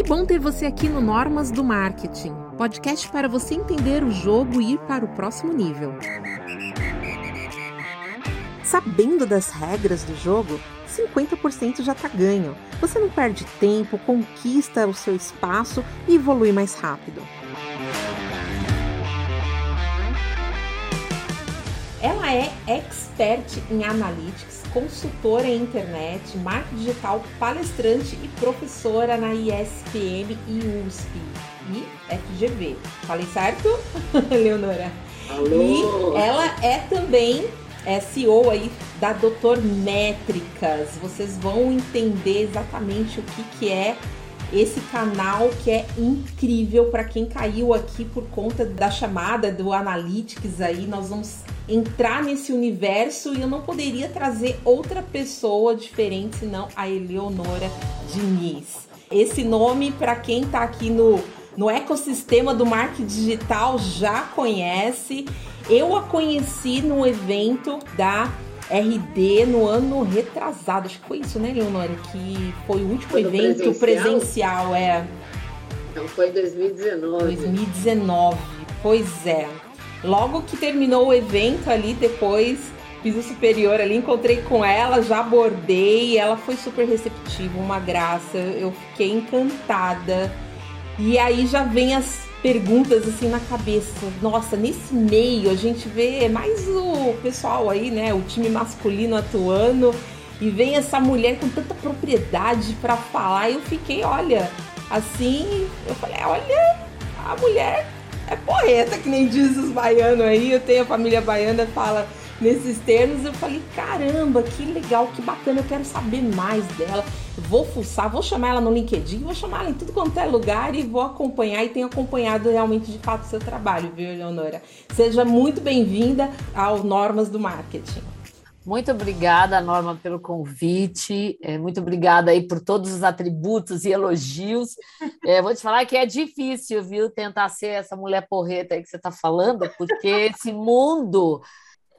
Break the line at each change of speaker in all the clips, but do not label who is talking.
Que bom ter você aqui no Normas do Marketing, podcast para você entender o jogo e ir para o próximo nível. Sabendo das regras do jogo, 50% já está ganho. Você não perde tempo, conquista o seu espaço e evolui mais rápido. Ela é expert em analytics, consultora em internet, marketing digital, palestrante e professora na ISPM e USP e FGV. Falei certo, Leonora?
Alô!
E ela é também é CEO aí da Doutor Métricas. Vocês vão entender exatamente o que, que é esse canal que é incrível para quem caiu aqui por conta da chamada do Analytics aí. Nós vamos entrar nesse universo e eu não poderia trazer outra pessoa diferente senão a Eleonora Diniz. Esse nome, para quem está aqui no, no ecossistema do marketing digital, já conhece. Eu a conheci no evento da RD no ano retrasado. Acho que foi isso, né, Leonora? Que foi o último foi evento presencial? presencial, é.
Então foi 2019.
2019, pois é. Logo que terminou o evento ali, depois piso superior ali, encontrei com ela, já abordei, ela foi super receptiva, uma graça, eu fiquei encantada. E aí já vem as perguntas assim na cabeça. Nossa, nesse meio a gente vê mais o pessoal aí, né, o time masculino atuando e vem essa mulher com tanta propriedade para falar. E eu fiquei, olha, assim, eu falei, olha, a mulher é poeta, que nem diz os baianos aí. Eu tenho a família baiana, fala nesses termos. Eu falei, caramba, que legal, que bacana, eu quero saber mais dela. Vou fuçar, vou chamar ela no LinkedIn, vou chamar ela em tudo quanto é lugar e vou acompanhar e tenho acompanhado realmente de fato o seu trabalho, viu, Leonora? Seja muito bem-vinda ao Normas do Marketing.
Muito obrigada, Norma, pelo convite. É, muito obrigada aí por todos os atributos e elogios. É, vou te falar que é difícil, viu, tentar ser essa mulher porreta aí que você está falando, porque esse mundo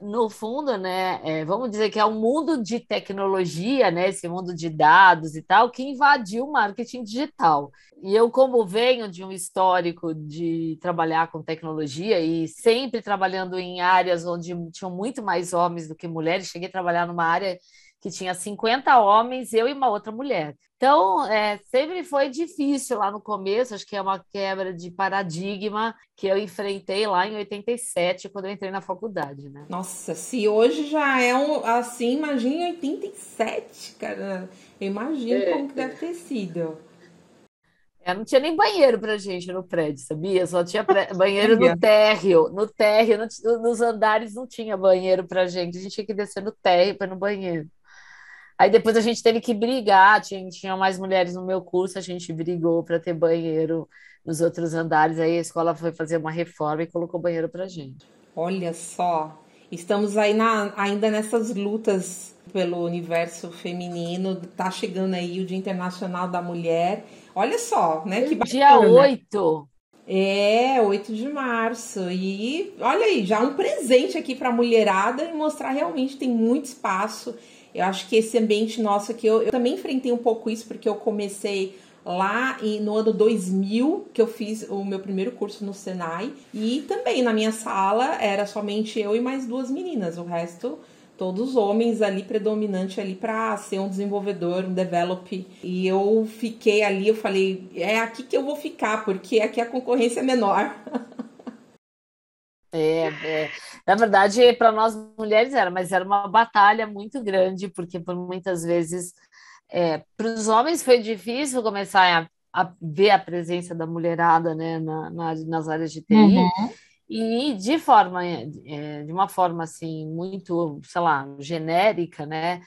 no fundo, né, é, vamos dizer que é um mundo de tecnologia, né, esse mundo de dados e tal, que invadiu o marketing digital. E eu, como venho de um histórico de trabalhar com tecnologia e sempre trabalhando em áreas onde tinham muito mais homens do que mulheres, cheguei a trabalhar numa área que tinha 50 homens, eu e uma outra mulher. Então, é, sempre foi difícil lá no começo, acho que é uma quebra de paradigma que eu enfrentei lá em 87, quando eu entrei na faculdade, né?
Nossa, se hoje já é um, assim, imagina em 87, cara. Eu imagino é. como que deve ter sido.
É, não tinha nem banheiro pra gente no prédio, sabia? Só tinha banheiro no térreo. No térreo, no, nos andares não tinha banheiro pra gente. A gente tinha que descer no térreo para ir no banheiro. Aí depois a gente teve que brigar, tinha, tinha mais mulheres no meu curso, a gente brigou para ter banheiro nos outros andares. Aí a escola foi fazer uma reforma e colocou banheiro para gente.
Olha só, estamos aí na, ainda nessas lutas pelo universo feminino. Tá chegando aí o Dia Internacional da Mulher. Olha só, né? Que
bacana. Dia 8.
É, 8 de março. E olha aí, já um presente aqui para a mulherada e mostrar realmente tem muito espaço eu acho que esse ambiente nosso aqui, eu, eu também enfrentei um pouco isso, porque eu comecei lá no ano 2000 que eu fiz o meu primeiro curso no Senai e também na minha sala era somente eu e mais duas meninas, o resto todos homens ali predominante ali para ser um desenvolvedor, um develop. E eu fiquei ali, eu falei, é aqui que eu vou ficar, porque aqui a concorrência é menor.
É, é. Na verdade, para nós mulheres era, mas era uma batalha muito grande, porque por muitas vezes é, para os homens foi difícil começar a, a, ver a presença da mulherada né, na, na nas áreas de TI. Uhum. E de forma, é, de uma forma assim, muito, sei lá, genérica, né?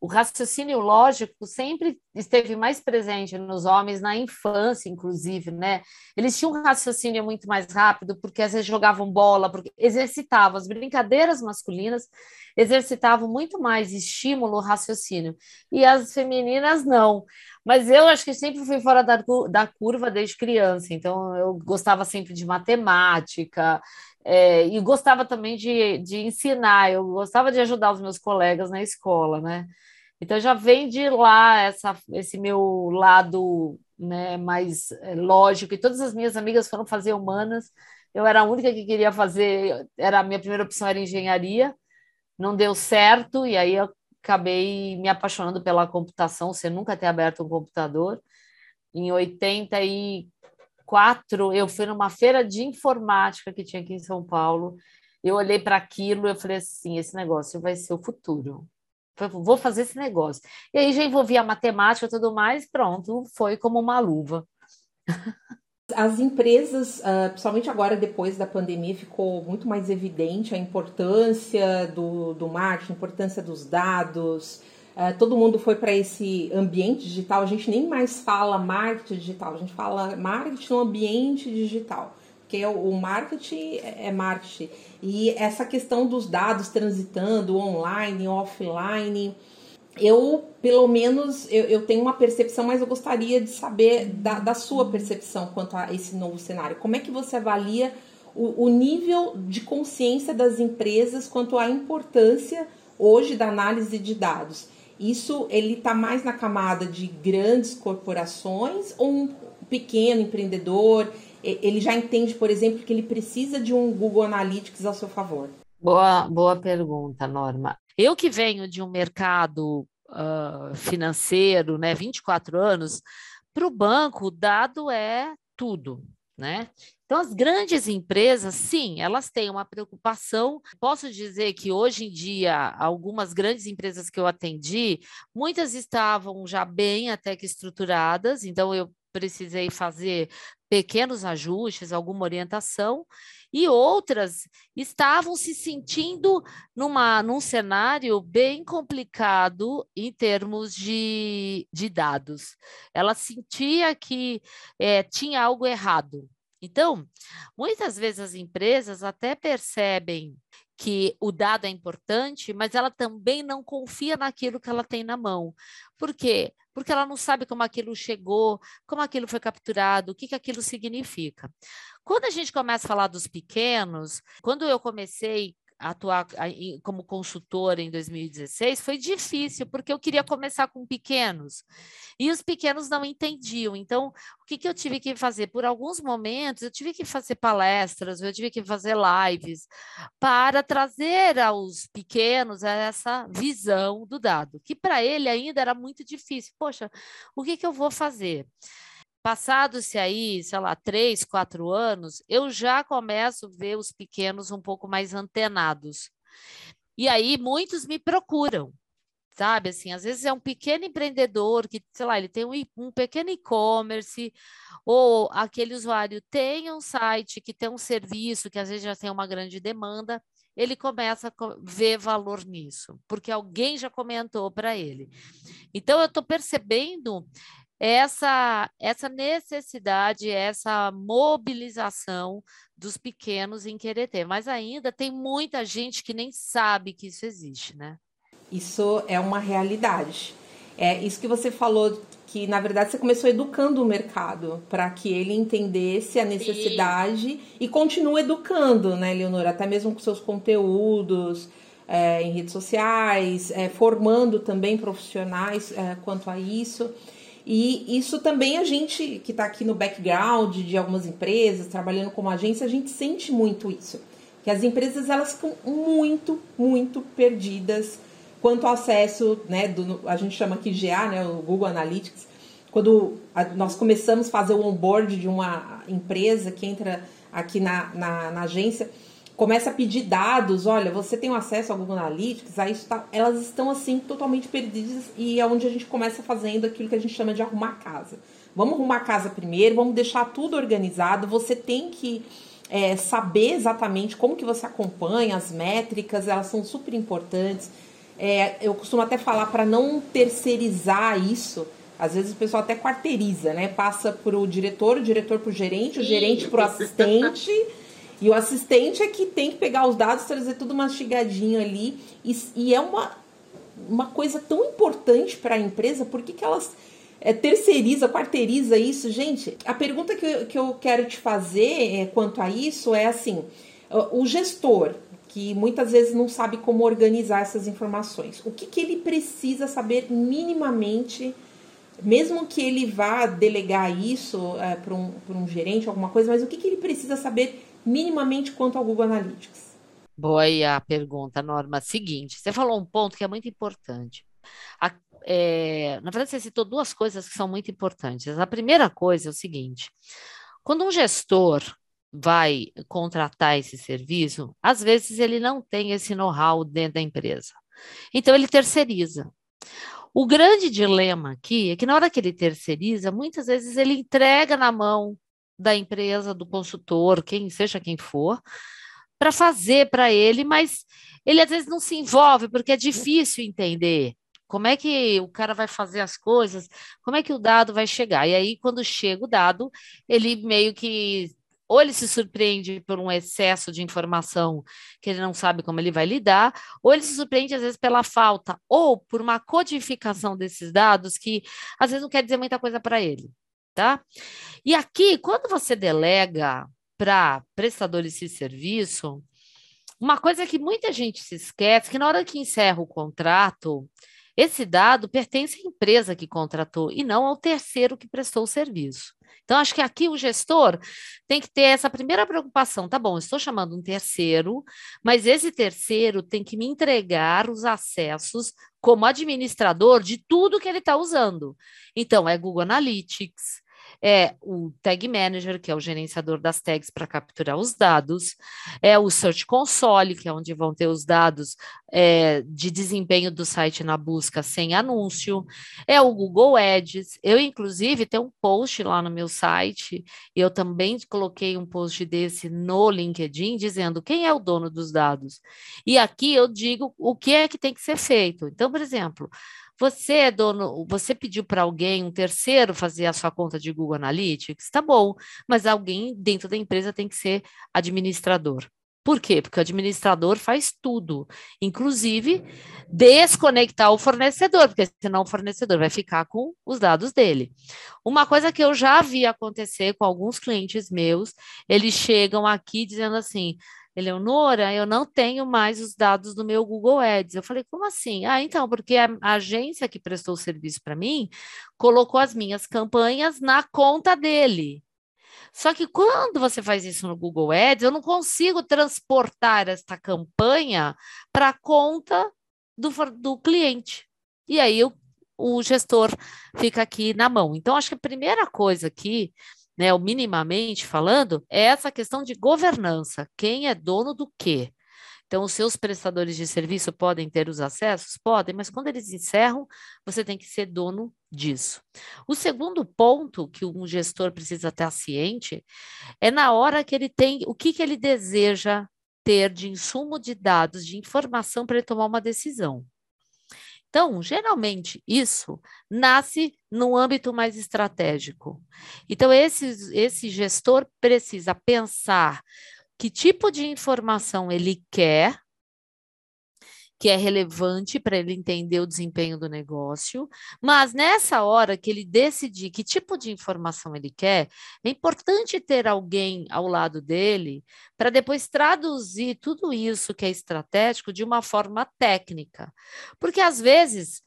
O raciocínio lógico sempre esteve mais presente nos homens na infância, inclusive, né? Eles tinham um raciocínio muito mais rápido, porque às vezes jogavam bola, porque exercitavam as brincadeiras masculinas, exercitavam muito mais estímulo, raciocínio. E as femininas não. Mas eu acho que sempre fui fora da, da curva desde criança, então eu gostava sempre de matemática, é, e gostava também de, de ensinar, eu gostava de ajudar os meus colegas na escola, né? Então já vem de lá essa, esse meu lado né, mais é, lógico, e todas as minhas amigas foram fazer humanas, eu era a única que queria fazer, era a minha primeira opção era engenharia, não deu certo, e aí eu acabei me apaixonando pela computação, sem nunca ter aberto um computador. Em 84, eu fui numa feira de informática que tinha aqui em São Paulo, eu olhei para aquilo e falei assim, esse negócio vai ser o futuro vou fazer esse negócio. E aí já envolvia matemática e tudo mais, pronto, foi como uma luva.
As empresas, ah, principalmente agora depois da pandemia, ficou muito mais evidente a importância do, do marketing, a importância dos dados. Ah, todo mundo foi para esse ambiente digital. A gente nem mais fala marketing digital, a gente fala marketing no ambiente digital porque o marketing é, é marketing. E essa questão dos dados transitando online, offline, eu, pelo menos, eu, eu, tenho uma percepção, mas eu gostaria de saber da, da, sua percepção quanto a esse novo cenário. Como é que você avalia o, o nível de consciência das empresas quanto à importância hoje da análise de dados? Isso ele está mais na camada de grandes corporações ou um pequeno empreendedor ele já entende, por exemplo, que ele precisa de um Google Analytics ao seu favor?
Boa, boa pergunta, Norma. Eu que venho de um mercado uh, financeiro, né, 24 anos, para o banco, o dado é tudo, né? Então, as grandes empresas, sim, elas têm uma preocupação. Posso dizer que hoje em dia, algumas grandes empresas que eu atendi, muitas estavam já bem até que estruturadas, então eu precisei fazer pequenos ajustes, alguma orientação, e outras estavam se sentindo numa, num cenário bem complicado em termos de, de dados. Ela sentia que é, tinha algo errado. Então, muitas vezes as empresas até percebem que o dado é importante, mas ela também não confia naquilo que ela tem na mão. Por quê? Porque ela não sabe como aquilo chegou, como aquilo foi capturado, o que, que aquilo significa. Quando a gente começa a falar dos pequenos, quando eu comecei atuar como consultora em 2016 foi difícil, porque eu queria começar com pequenos. E os pequenos não entendiam. Então, o que, que eu tive que fazer? Por alguns momentos, eu tive que fazer palestras, eu tive que fazer lives para trazer aos pequenos essa visão do dado, que para ele ainda era muito difícil. Poxa, o que, que eu vou fazer? Passados-se aí, sei lá, três, quatro anos, eu já começo a ver os pequenos um pouco mais antenados. E aí muitos me procuram, sabe? Assim, às vezes é um pequeno empreendedor que, sei lá, ele tem um, um pequeno e-commerce, ou aquele usuário tem um site que tem um serviço que às vezes já tem uma grande demanda, ele começa a ver valor nisso, porque alguém já comentou para ele. Então, eu estou percebendo essa, essa necessidade, essa mobilização dos pequenos em querer ter. Mas ainda tem muita gente que nem sabe que isso existe, né?
Isso é uma realidade. É isso que você falou, que na verdade você começou educando o mercado para que ele entendesse a necessidade Sim. e continua educando, né, Leonora? Até mesmo com seus conteúdos. É, em redes sociais, é, formando também profissionais é, quanto a isso. E isso também a gente que está aqui no background de algumas empresas, trabalhando como agência, a gente sente muito isso. Que as empresas elas ficam muito, muito perdidas quanto ao acesso, né, do, a gente chama aqui GA, né, o Google Analytics. Quando a, nós começamos a fazer o onboard de uma empresa que entra aqui na, na, na agência, começa a pedir dados, olha, você tem um acesso ao Google Analytics, aí tá, elas estão assim totalmente perdidas e é onde a gente começa fazendo aquilo que a gente chama de arrumar casa. Vamos arrumar a casa primeiro, vamos deixar tudo organizado, você tem que é, saber exatamente como que você acompanha as métricas, elas são super importantes. É, eu costumo até falar para não terceirizar isso. Às vezes o pessoal até quarteiriza, né? Passa para o diretor, o diretor para o gerente, o gerente para o assistente. E o assistente é que tem que pegar os dados, trazer tudo mastigadinho ali. E, e é uma, uma coisa tão importante para a empresa, por que, que elas é, terceiriza, quarteiriza isso? Gente, a pergunta que eu, que eu quero te fazer é, quanto a isso é assim: o gestor, que muitas vezes não sabe como organizar essas informações. O que, que ele precisa saber minimamente, mesmo que ele vá delegar isso é, para um, um gerente, alguma coisa, mas o que, que ele precisa saber minimamente quanto ao Google Analytics?
Boa aí a pergunta, Norma. Seguinte, você falou um ponto que é muito importante. A, é, na verdade, você citou duas coisas que são muito importantes. A primeira coisa é o seguinte: quando um gestor vai contratar esse serviço, às vezes ele não tem esse know-how dentro da empresa. Então, ele terceiriza. O grande dilema aqui é que na hora que ele terceiriza, muitas vezes ele entrega na mão da empresa, do consultor, quem seja quem for, para fazer para ele, mas ele às vezes não se envolve porque é difícil entender como é que o cara vai fazer as coisas, como é que o dado vai chegar. E aí, quando chega o dado, ele meio que ou ele se surpreende por um excesso de informação que ele não sabe como ele vai lidar, ou ele se surpreende às vezes pela falta, ou por uma codificação desses dados que às vezes não quer dizer muita coisa para ele, tá? E aqui, quando você delega para prestadores de serviço, uma coisa que muita gente se esquece, que na hora que encerra o contrato, esse dado pertence à empresa que contratou e não ao terceiro que prestou o serviço. Então, acho que aqui o gestor tem que ter essa primeira preocupação. Tá bom, estou chamando um terceiro, mas esse terceiro tem que me entregar os acessos como administrador de tudo que ele está usando. Então, é Google Analytics, é o Tag Manager, que é o gerenciador das tags para capturar os dados, é o Search Console, que é onde vão ter os dados é, de desempenho do site na busca sem anúncio, é o Google Ads. Eu, inclusive, tenho um post lá no meu site, eu também coloquei um post desse no LinkedIn, dizendo quem é o dono dos dados. E aqui eu digo o que é que tem que ser feito. Então, por exemplo, você é dono, você pediu para alguém, um terceiro, fazer a sua conta de Google Analytics? Tá bom, mas alguém dentro da empresa tem que ser administrador. Por quê? Porque o administrador faz tudo, inclusive desconectar o fornecedor, porque senão o fornecedor vai ficar com os dados dele. Uma coisa que eu já vi acontecer com alguns clientes meus, eles chegam aqui dizendo assim: Eleonora, eu não tenho mais os dados do meu Google Ads. Eu falei, como assim? Ah, então, porque a, agência que prestou o serviço para mim colocou as minhas campanhas na conta dele. Só que quando você faz isso no Google Ads, eu não consigo transportar esta campanha para a conta do, do cliente. E aí eu, o gestor fica aqui na mão. Então, acho que a primeira coisa aqui né, ou minimamente falando, é essa questão de governança. Quem é dono do quê? Então, os seus prestadores de serviço podem ter os acessos? Podem, mas quando eles encerram, você tem que ser dono disso. O segundo ponto que um gestor precisa estar ciente é na hora que ele tem, o que, que ele deseja ter de insumo de dados, de informação para ele tomar uma decisão. Então, geralmente, isso nasce no âmbito mais estratégico. Então, esse, esse gestor precisa pensar que tipo de informação ele quer que é relevante para ele entender o desempenho do negócio, mas nessa hora que ele decidir que tipo de informação ele quer, é importante ter alguém ao lado dele para depois traduzir tudo isso que é estratégico de uma forma técnica. Porque às vezes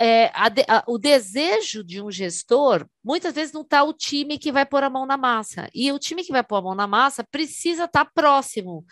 é, a, a, o desejo de um gestor, muitas vezes não está o time que vai pôr a mão na massa. E o time que vai pôr a mão na massa precisa estar tá próximo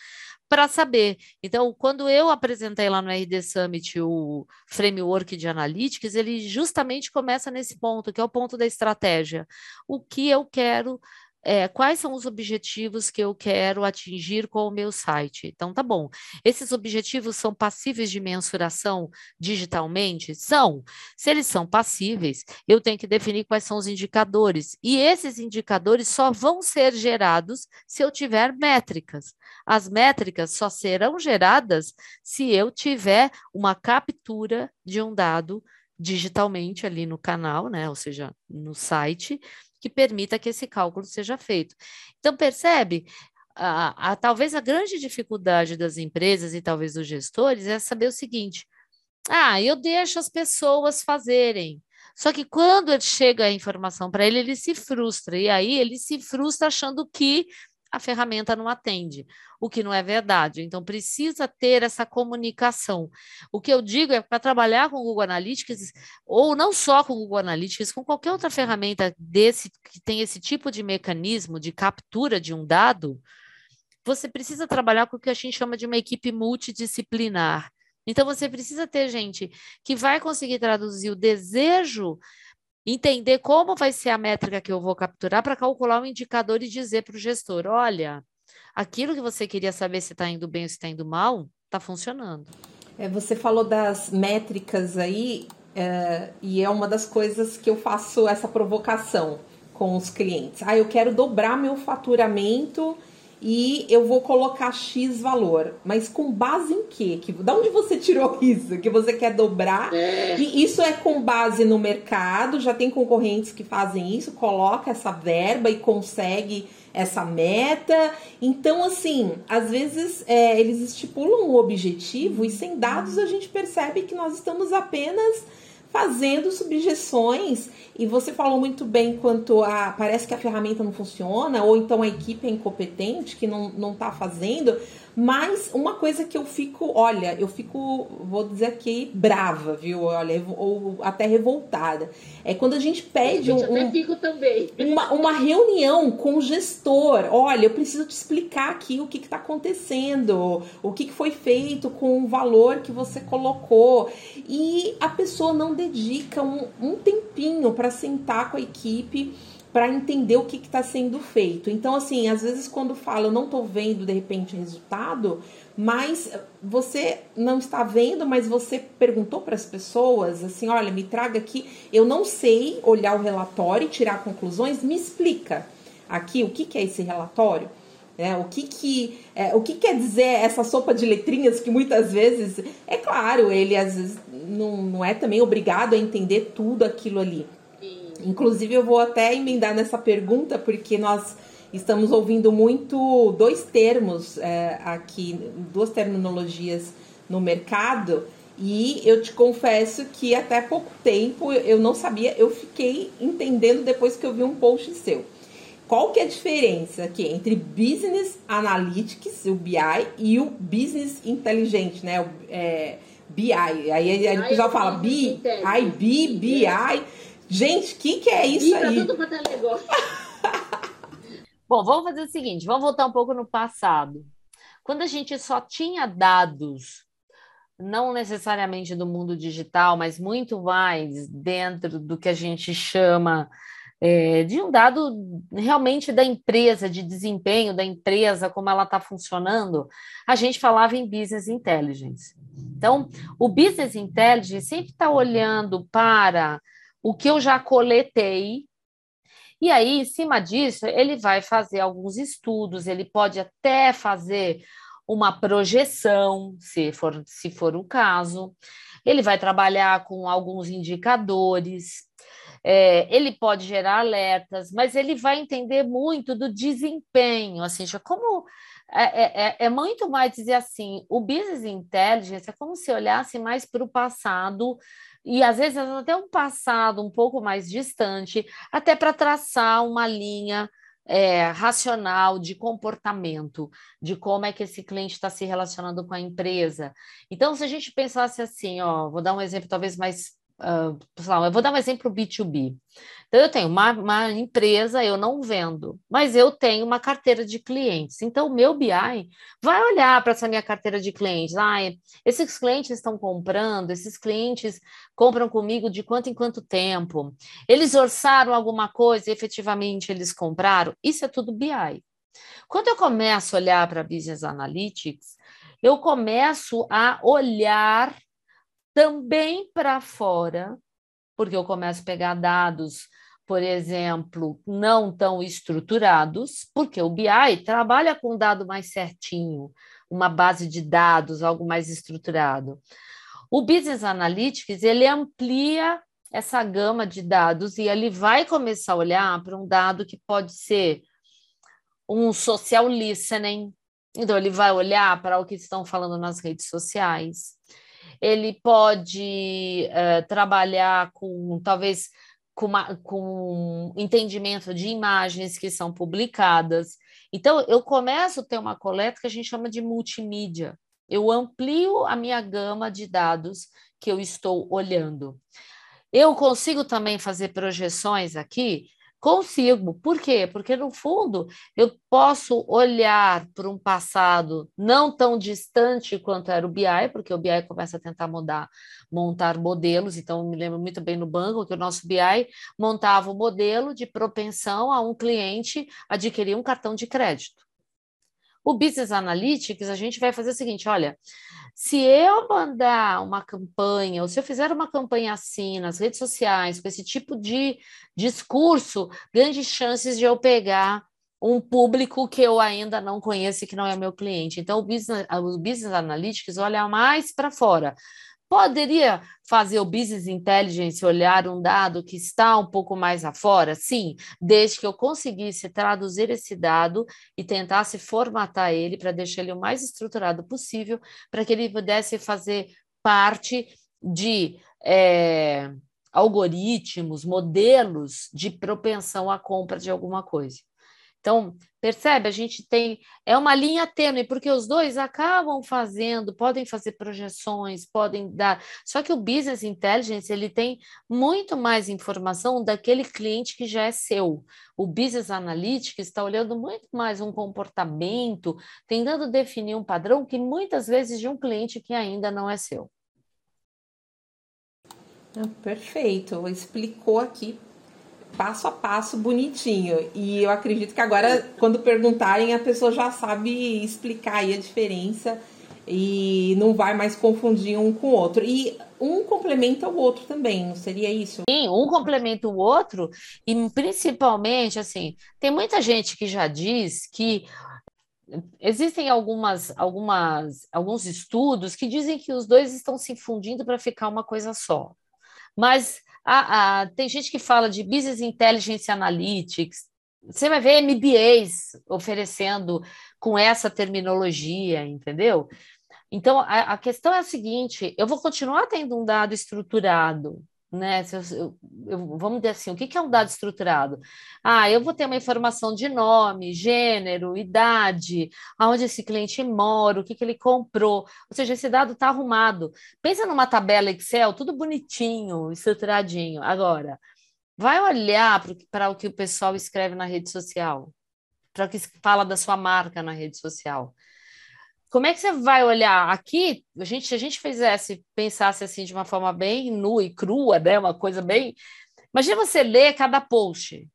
para saber. Então, quando eu apresentei lá no RD Summit o framework de analytics, ele justamente começa nesse ponto, que é o ponto da estratégia. O que eu quero é, quais são os objetivos que eu quero atingir com o meu site. Então, tá bom. Esses objetivos são passíveis de mensuração digitalmente? São. Se eles são passíveis, eu tenho que definir quais são os indicadores. E esses indicadores só vão ser gerados se eu tiver métricas. As métricas só serão geradas se eu tiver uma captura de um dado digitalmente ali no canal, né? Ou seja, no site que permita que esse cálculo seja feito. Então, percebe? A, a, talvez a grande dificuldade das empresas e talvez dos gestores é saber o seguinte: ah, eu deixo as pessoas fazerem. Só que quando chega a informação para ele, ele se frustra. E aí ele se frustra achando que a ferramenta não atende, o que não é verdade. Então, precisa ter essa comunicação. O que eu digo é para trabalhar com o Google Analytics, ou não só com o Google Analytics, com qualquer outra ferramenta desse que tem esse tipo de mecanismo de captura de um dado, você precisa trabalhar com o que a gente chama de uma equipe multidisciplinar. Então, você precisa ter gente que vai conseguir traduzir o desejo entender como vai ser a métrica que eu vou capturar para calcular o indicador e dizer para o gestor: olha, aquilo que você queria saber se está indo bem ou se está indo mal, está funcionando.
É, você falou das métricas aí, é, e é uma das coisas que eu faço essa provocação com os clientes. Ah, eu quero dobrar meu faturamento e eu vou colocar X valor. Mas com base em quê? Que, da onde você tirou isso? Que você quer dobrar? É. E isso é com base no mercado, já tem concorrentes que fazem isso, coloca essa verba e consegue essa meta. Então, assim, às vezes é, eles estipulam um objetivo e sem dados a gente percebe que nós estamos apenas fazendo subjeções e você falou muito bem quanto a parece que a ferramenta não funciona ou então a equipe é incompetente que não está fazendo mas uma coisa que eu fico, olha, eu fico, vou dizer aqui, brava, viu? Olha, ou até revoltada. É quando a gente pede
um, um.
Uma, uma reunião com o gestor. Olha, eu preciso te explicar aqui o que está acontecendo, o que, que foi feito com o valor que você colocou. E a pessoa não dedica um, um tempinho para sentar com a equipe para entender o que está sendo feito. Então, assim, às vezes quando fala, eu não estou vendo de repente resultado, mas você não está vendo, mas você perguntou para as pessoas assim, olha, me traga aqui, eu não sei olhar o relatório e tirar conclusões, me explica aqui o que, que é esse relatório. É, o que, que, é, o que quer dizer essa sopa de letrinhas que muitas vezes, é claro, ele às vezes não, não é também obrigado a entender tudo aquilo ali. Inclusive, eu vou até emendar nessa pergunta, porque nós estamos ouvindo muito dois termos é, aqui, duas terminologias no mercado, e eu te confesso que até pouco tempo eu não sabia, eu fiquei entendendo depois que eu vi um post seu. Qual que é a diferença aqui entre Business Analytics, o BI, e o Business Inteligente, né? O, é, BI. Aí, aí o pessoal fala BI, IB, BI. Gente, o que, que é isso aí? Tudo quanto é negócio.
Bom, vamos fazer o seguinte: vamos voltar um pouco no passado. Quando a gente só tinha dados, não necessariamente do mundo digital, mas muito mais dentro do que a gente chama é, de um dado realmente da empresa, de desempenho da empresa, como ela está funcionando, a gente falava em business intelligence. Então, o business intelligence sempre está olhando para o que eu já coletei. E aí, em cima disso, ele vai fazer alguns estudos, ele pode até fazer uma projeção, se for, se for o caso. Ele vai trabalhar com alguns indicadores, é, ele pode gerar alertas, mas ele vai entender muito do desempenho, assim, como é, é, é, é muito mais dizer assim, o business intelligence é como se olhasse mais para o passado e às vezes até um passado um pouco mais distante, até para traçar uma linha é, racional de comportamento, de como é que esse cliente está se relacionando com a empresa. Então, se a gente pensasse assim, ó, vou dar um exemplo talvez mais Uh, eu vou dar um exemplo B2B. Então, eu tenho uma, uma, empresa, eu não vendo, mas eu tenho uma carteira de clientes. Então, o meu BI vai olhar para essa minha carteira de clientes. Ah, esses clientes estão comprando, esses clientes compram comigo de quanto em quanto tempo? Eles orçaram alguma coisa e efetivamente eles compraram? Isso é tudo BI. Quando eu começo a olhar para Business Analytics, eu começo a olhar também para fora, porque eu começo a pegar dados, por exemplo, não tão estruturados, porque o BI trabalha com dado mais certinho, uma base de dados, algo mais estruturado. O Business Analytics, ele amplia essa gama de dados e ele vai começar a olhar para um dado que pode ser um social listening, então ele vai olhar para o que estão falando nas redes sociais, ele pode uh, trabalhar com talvez com, uma, com entendimento de imagens que são publicadas, Então, eu começo a ter uma coleta que a gente chama de multimídia. Eu amplio a minha gama de dados que eu estou olhando. Eu consigo também fazer projeções aqui Consigo. Por quê? Porque, no fundo, eu posso olhar para um passado não tão distante quanto era o BI, porque o BI começa a tentar mudar, montar modelos. Então, me lembro muito bem no banco que o nosso BI montava o um modelo de propensão a um cliente adquirir um cartão de crédito. O Business Analytics, a gente vai fazer o seguinte: olha, se eu mandar uma campanha, ou se eu fizer uma campanha assim nas redes sociais, com esse tipo de discurso, grandes chances de eu pegar um público que eu ainda não conheço e que não é meu cliente. Então, o Business, o business Analytics olha mais para fora. Poderia fazer o business intelligence olhar um dado que está um pouco mais afora? Sim, desde que eu conseguisse traduzir esse dado e tentasse formatar ele para deixar ele o mais estruturado possível, para que ele pudesse fazer parte de é, algoritmos, modelos de propensão à compra de alguma coisa. Então, percebe? A gente tem. É uma linha tênue, porque os dois acabam fazendo, podem fazer projeções, podem dar. Só que o business intelligence ele tem muito mais informação daquele cliente que já é seu. O business analytics está olhando muito mais um comportamento, tentando definir um padrão que muitas vezes de um cliente que ainda não é seu.
Perfeito, explicou aqui passo a passo bonitinho. E eu acredito que agora, quando perguntarem, a pessoa já sabe explicar aí a diferença e não vai mais confundir um com o outro. E um complementa o outro também, não seria isso?
Sim, um complementa o outro, e principalmente, assim, tem muita gente que já diz que existem algumas, algumas, alguns estudos que dizem que os dois estão se fundindo para ficar uma coisa só. Mas tem gente que fala de Business Intelligence Analytics. Você vai ver MBAs oferecendo com essa terminologia, entendeu? Então, a, a questão é a seguinte: eu vou continuar tendo um dado estruturado, né? Eu, eu, vamos dizer assim, o que é um dado estruturado? Ah, eu vou ter uma informação de nome, gênero, idade, aonde esse cliente mora, o que, que ele comprou. Ou seja, esse dado está arrumado. Pensa numa tabela Excel, tudo bonitinho, estruturadinho. Agora, vai olhar para o que o pessoal escreve na rede social, para o que fala da sua marca na rede social como é que você vai olhar aqui? A gente, se a gente fizesse, pensasse assim de uma forma bem nua e crua, né? Uma coisa bem. Imagina você ler cada post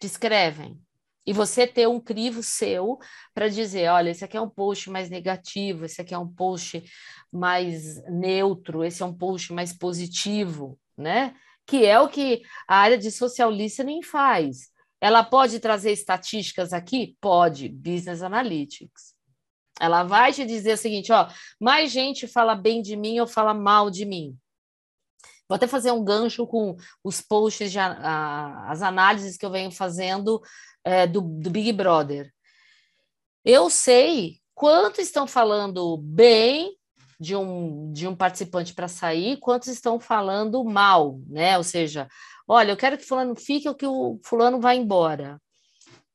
que escrevem e você ter um crivo seu para dizer, olha, esse aqui é um post mais negativo, esse aqui é um post mais neutro, esse é um post mais positivo, né? Que é o que a área de social listening faz. Ela pode trazer estatísticas aqui? Pode, business analytics. Ela vai te dizer o seguinte, ó, mais gente fala bem de mim ou fala mal de mim. Vou até fazer um gancho com os posts, de, a, as análises que eu venho fazendo é, do, do Big Brother. Eu sei quanto estão falando bem de um, de um participante para sair, quantos estão falando mal, né? Ou seja, olha, eu quero que fulano fique ou que o fulano vá embora.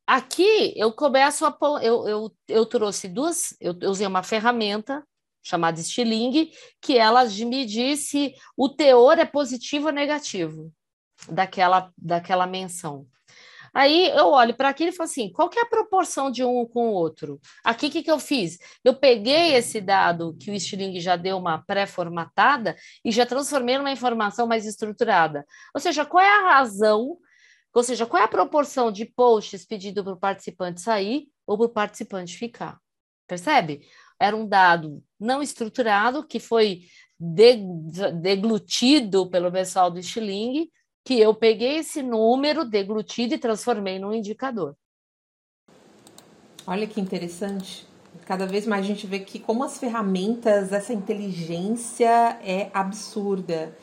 Aqui eu começo a. Eu, eu, eu trouxe duas. Eu, eu usei uma ferramenta chamada Stiling, que ela me disse o teor é positivo ou negativo daquela, daquela menção. Aí eu olho para aquilo e falo assim: qual que é a proporção de um com o outro? Aqui o que, que eu fiz? Eu peguei esse dado que o Stiling já deu uma pré-formatada e já transformei numa informação mais estruturada. Ou seja, qual é a razão ou seja, qual é a proporção de posts pedido para o participante sair ou para o participante ficar? Percebe? Era um dado não estruturado que foi deglutido pelo pessoal do Stiling, que eu peguei esse número deglutido e transformei num indicador.
Olha que interessante. Cada vez mais a gente vê que como as ferramentas, essa inteligência é absurda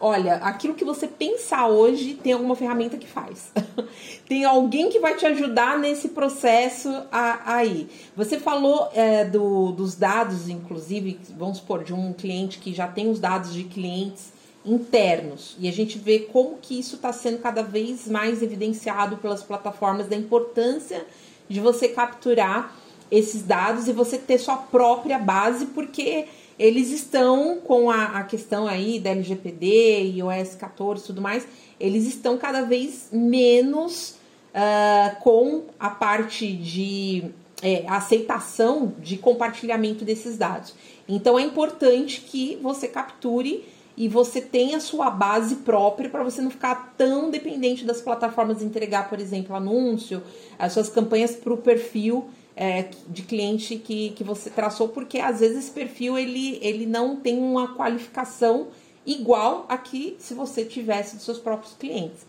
olha, aquilo que você pensar hoje tem alguma ferramenta que faz. tem alguém que vai te ajudar nesse processo aí. Você falou é, do, dos dados, inclusive, vamos supor, de um cliente que já tem os dados de clientes internos e a gente vê como que isso está sendo cada vez mais evidenciado pelas plataformas da importância de você capturar esses dados e você ter sua própria base, porque eles estão com a, a questão aí da LGPD, iOS 14 e tudo mais, eles estão cada vez menos uh, com a parte de é, aceitação de compartilhamento desses dados. Então é importante que você capture e você tenha sua base própria para você não ficar tão dependente das plataformas entregar, por exemplo, anúncio, as suas campanhas para o perfil é, de cliente que, que você traçou, porque às vezes esse perfil ele, ele não tem uma qualificação igual a que se você tivesse dos seus próprios clientes.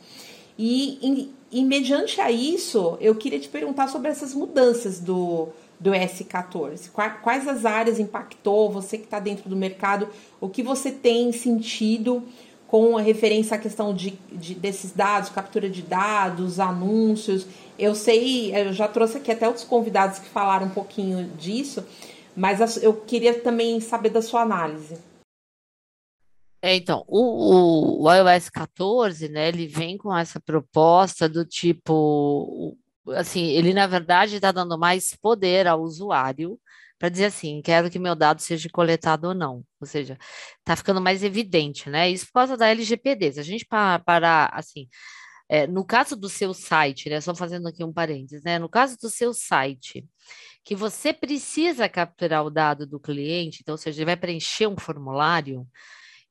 E, e, e mediante a isso, eu queria te perguntar sobre essas mudanças do, do S14. Quais as áreas impactou? Você que está dentro do mercado, o que você tem sentido com a referência à questão de, de, desses dados, captura de dados, anúncios? Eu sei, eu já trouxe aqui até outros convidados que falaram um pouquinho disso, mas eu queria também saber da sua análise.
É, então, o, o, o iOS 14, né, ele vem com essa proposta do tipo, assim, ele na verdade está dando mais poder ao usuário para dizer assim, quero que meu dado seja coletado ou não. Ou seja, está ficando mais evidente, né? Isso por causa da LGPD. Se a gente parar, assim, é, no caso do seu site, né? Só fazendo aqui um parênteses, né? No caso do seu site, que você precisa capturar o dado do cliente, então, ou seja, ele vai preencher um formulário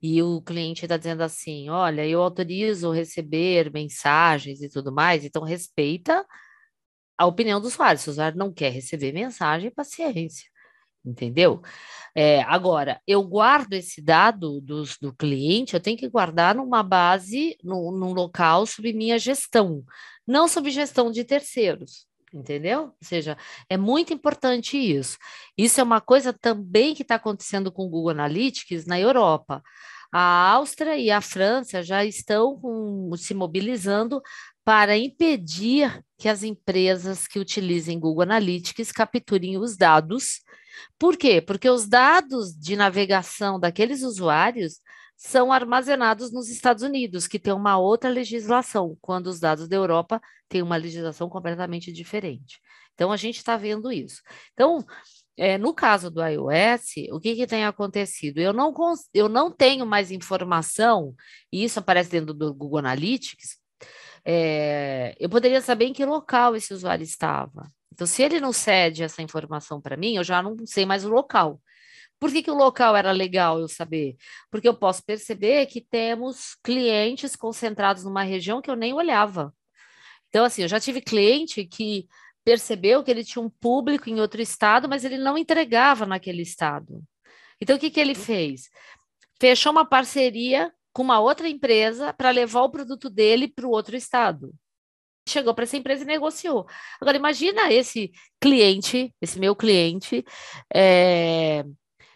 e o cliente está dizendo assim: olha, eu autorizo receber mensagens e tudo mais, então respeita a opinião do usuário. Se o usuário não quer receber mensagem, paciência entendeu? É, agora, eu guardo esse dado dos, do cliente, eu tenho que guardar numa base, no, num local sob minha gestão, não sob gestão de terceiros. Entendeu? Ou seja, é muito importante isso. Isso é uma coisa também que está acontecendo com o Google Analytics na Europa. A Áustria e a França já estão com, se mobilizando para impedir que as empresas que utilizem Google Analytics capturem os dados por quê? Porque os dados de navegação daqueles usuários são armazenados nos Estados Unidos, que tem uma outra legislação, quando os dados da Europa têm uma legislação completamente diferente. Então, a gente está vendo isso. Então, é, no caso do iOS, o que, que tem acontecido? Eu não, eu não tenho mais informação, e isso aparece dentro do Google Analytics, é, eu poderia saber em que local esse usuário estava. Então, se ele não cede essa informação para mim, eu já não sei mais o local. Por que, que o local era legal eu saber? Porque eu posso perceber que temos clientes concentrados numa região que eu nem olhava. Então, assim, eu já tive cliente que percebeu que ele tinha um público em outro estado, mas ele não entregava naquele estado. Então, o que, que ele fez? Fechou uma parceria com uma outra empresa para levar o produto dele para o outro estado chegou para essa empresa e negociou. Agora, imagina esse cliente, esse meu cliente, é,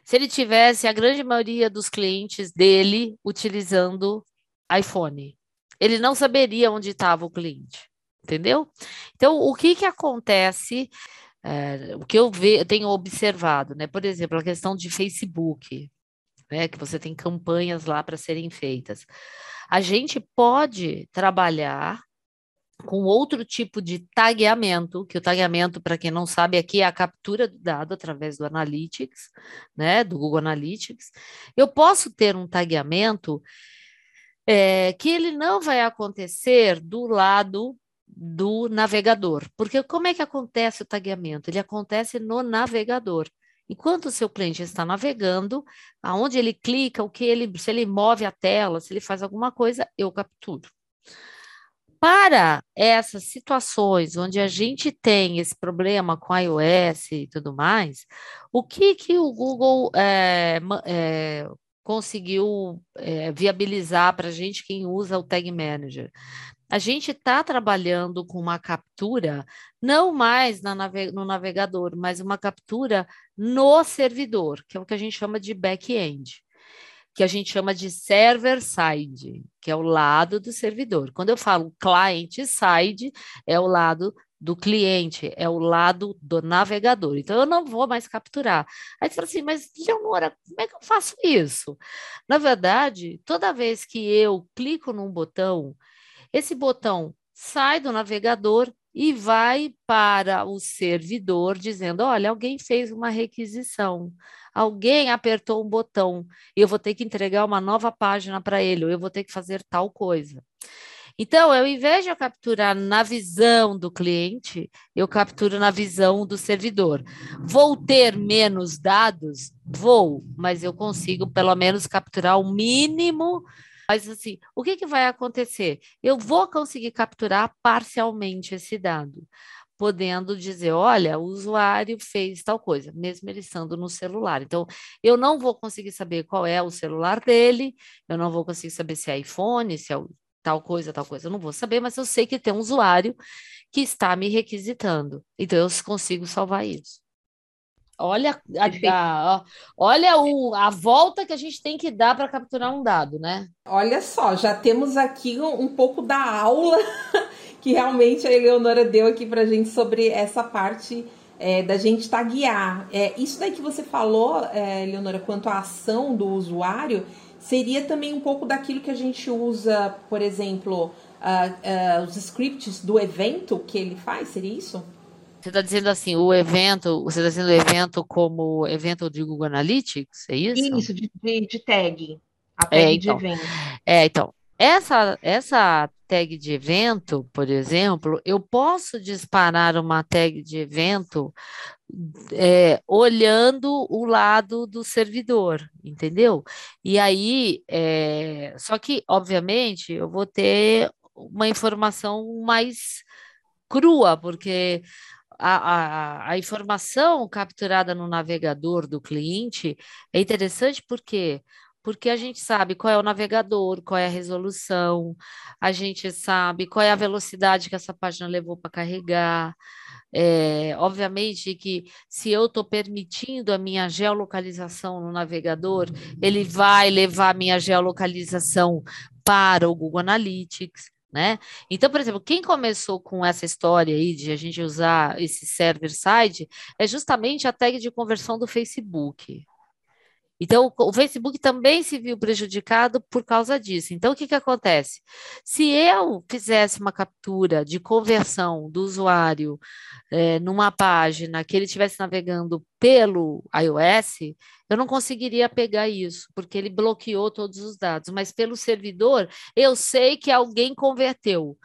se ele tivesse a grande maioria dos clientes dele utilizando iPhone. Ele não saberia onde estava o cliente, entendeu? Então, o que, que acontece, é, o que eu, ve, eu tenho observado, né? Por exemplo, a questão de Facebook, né, que você tem campanhas lá para serem feitas. A gente pode trabalhar com outro tipo de tagueamento, que o tagueamento, para quem não sabe, aqui é a captura do dado através do Analytics, né, do Google Analytics. Eu posso ter um tagueamento é, que ele não vai acontecer do lado do navegador, porque como é que acontece o tagueamento? Ele acontece no navegador. Enquanto o seu cliente está navegando, aonde ele clica, o que ele, se ele move a tela, se ele faz alguma coisa, eu capturo para essas situações onde a gente tem esse problema com iOS e tudo mais, o que, que o Google é, é, conseguiu é, viabilizar para a gente quem usa o Tag Manager? A gente está trabalhando com uma captura, não mais nave no navegador, mas uma captura no servidor, que é o que a gente chama de back-end que a gente chama de server side, que é o lado do servidor. Quando eu falo client side, é o lado do cliente, é o lado do navegador. Então, eu não vou mais capturar. Aí você fala assim, mas Leonora, como é que eu faço isso? Na verdade, toda vez que eu clico num botão, esse botão sai do navegador e vai para o servidor dizendo: olha, alguém fez uma requisição, alguém apertou um botão, eu vou ter que entregar uma nova página para ele, ou eu vou ter que fazer tal coisa. Então, ao invés de eu capturar na visão do cliente, eu capturo na visão do servidor. Vou ter menos dados? Vou, mas eu consigo pelo menos capturar o mínimo. Mas assim, o que, que vai acontecer? Eu vou conseguir capturar parcialmente esse dado podendo dizer, olha, o usuário fez tal coisa, mesmo ele estando no celular. Então, eu não vou conseguir saber qual é o celular dele, eu não vou conseguir saber se é iPhone, se é tal coisa, tal coisa. Eu não vou saber, mas eu sei que tem um usuário que está me requisitando. Então, eu consigo salvar isso. Olha, a, a, olha o, a volta que a gente tem que dar para capturar um dado, né?
Olha só, já temos aqui um, um pouco da aula que realmente a Eleonora deu aqui para a gente sobre essa parte é, da gente taguear. É, isso daí que você falou, é, Eleonora, quanto à ação do usuário, seria também um pouco daquilo que a gente usa, por exemplo, uh, uh, os scripts do evento que ele faz, seria isso?
Você está dizendo assim, o evento, você está dizendo o evento como evento de Google Analytics, é isso?
Isso, de, de, de tag. A tag é, então, de evento.
É, então, essa, essa tag de evento, por exemplo, eu posso disparar uma tag de evento é, olhando o lado do servidor, entendeu? E aí, é, só que, obviamente, eu vou ter uma informação mais crua, porque a, a, a, informação capturada no navegador do cliente é interessante porque porque a gente sabe qual é o navegador, qual é a resolução, a gente sabe qual é a velocidade que essa página levou para carregar, é, obviamente que se eu estou permitindo a minha geolocalização no navegador, ele vai levar a minha geolocalização para o Google Analytics. Né? Então, por exemplo, quem começou com essa história aí de a gente usar esse server-side é justamente a tag de conversão do Facebook. Então, o Facebook também se viu prejudicado por causa disso. Então, o que, que acontece? Se eu fizesse uma captura de conversão do usuário é, numa página que ele estivesse navegando pelo iOS, eu não conseguiria pegar isso, porque ele bloqueou todos os dados. Mas pelo servidor, eu sei que alguém converteu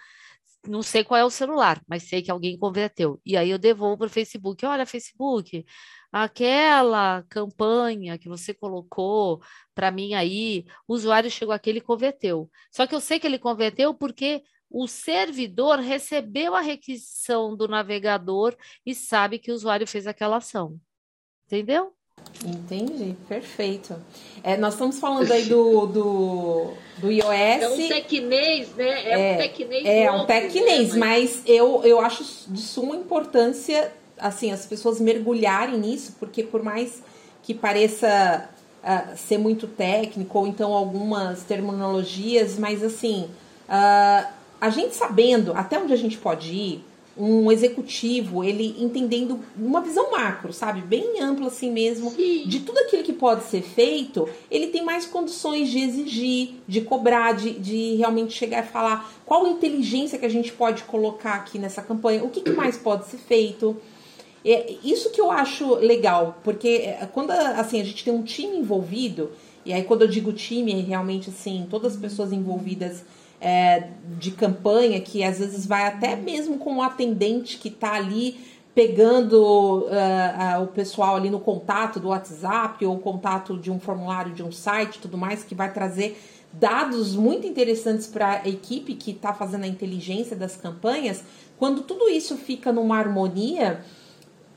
não sei qual é o celular, mas sei que alguém converteu. E aí eu devolvo para o Facebook. Olha, Facebook, aquela campanha que você colocou para mim aí, o usuário chegou aqui, ele converteu. Só que eu sei que ele converteu porque o servidor recebeu a requisição do navegador e sabe que o usuário fez aquela ação. Entendeu?
Entendi, perfeito. É, nós estamos falando aí do, do, do iOS. É
um tecnês, né? É, é um tecnês.
É um tecnês, mas eu, eu acho de suma importância assim, as pessoas mergulharem nisso, porque por mais que pareça uh, ser muito técnico, ou então algumas terminologias, mas assim, uh, a gente sabendo até onde a gente pode ir, um executivo, ele entendendo uma visão macro, sabe? Bem ampla assim mesmo, Sim. de tudo aquilo que pode ser feito, ele tem mais condições de exigir, de cobrar, de, de realmente chegar e falar qual inteligência que a gente pode colocar aqui nessa campanha, o que, que mais pode ser feito. É, isso que eu acho legal, porque é, quando assim, a gente tem um time envolvido, e aí quando eu digo time, é realmente assim, todas as pessoas envolvidas é, de campanha, que às vezes vai até mesmo com o atendente que está ali pegando uh, uh, o pessoal ali no contato do WhatsApp ou contato de um formulário de um site tudo mais, que vai trazer dados muito interessantes para a equipe que está fazendo a inteligência das campanhas. Quando tudo isso fica numa harmonia,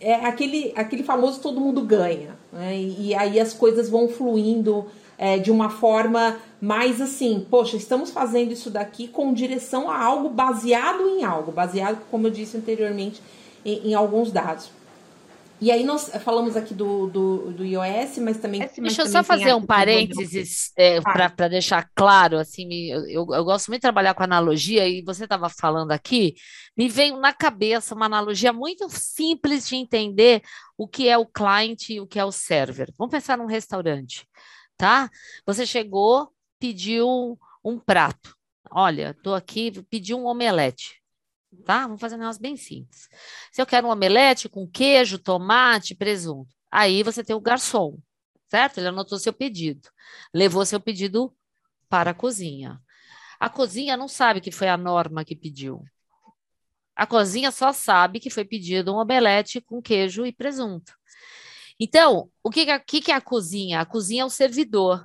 é aquele, aquele famoso todo mundo ganha. Né? E, e aí as coisas vão fluindo é, de uma forma mais assim, poxa, estamos fazendo isso daqui com direção a algo baseado em algo, baseado, como eu disse anteriormente, em, em alguns dados. E aí nós falamos aqui do, do, do iOS, mas também.
Deixa mas eu também só fazer um parênteses é, para deixar claro, assim, eu, eu, eu, gosto muito de trabalhar com analogia, e você estava falando aqui, me veio na cabeça uma analogia muito simples de entender o que é o client e o que é o server. Vamos pensar num restaurante, tá? Você chegou, pediu um prato. Olha, estou aqui, pedi um omelete. Tá? Vamos fazer um negócio bem simples. Se eu quero um omelete com queijo, tomate, presunto, aí você tem o garçom, certo? Ele anotou seu pedido, levou seu pedido para a cozinha. A cozinha não sabe que foi a norma que pediu. A cozinha só sabe que foi pedido um omelete com queijo e presunto. Então, o que, que, que é a cozinha? A cozinha é o servidor.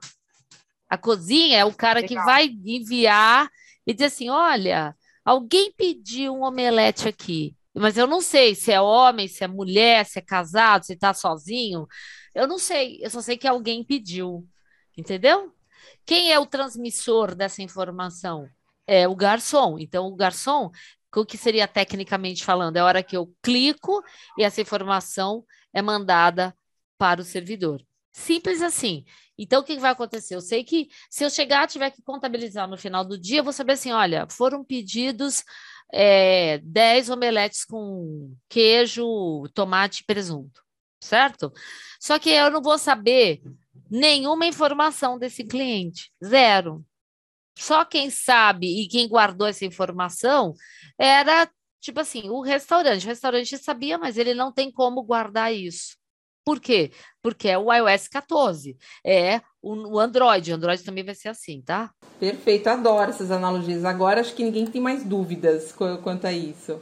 A cozinha é o cara Legal. que vai enviar e dizer assim: olha, alguém pediu um omelete aqui, mas eu não sei se é homem, se é mulher, se é casado, se está sozinho. Eu não sei, eu só sei que alguém pediu, entendeu? Quem é o transmissor dessa informação? É o garçom. Então, o garçom, o que seria tecnicamente falando? É a hora que eu clico e essa informação é mandada para o servidor. Simples assim. Então, o que vai acontecer? Eu sei que se eu chegar, tiver que contabilizar no final do dia, eu vou saber assim: olha, foram pedidos é, 10 omeletes com queijo, tomate e presunto, certo? Só que eu não vou saber nenhuma informação desse cliente, zero. Só quem sabe e quem guardou essa informação era, tipo assim, o restaurante. O restaurante sabia, mas ele não tem como guardar isso. Por quê? Porque é o iOS 14, é o, Android. O Android também vai ser assim, tá?
Perfeito, adoro essas analogias. Agora acho que ninguém tem mais dúvidas quanto a isso.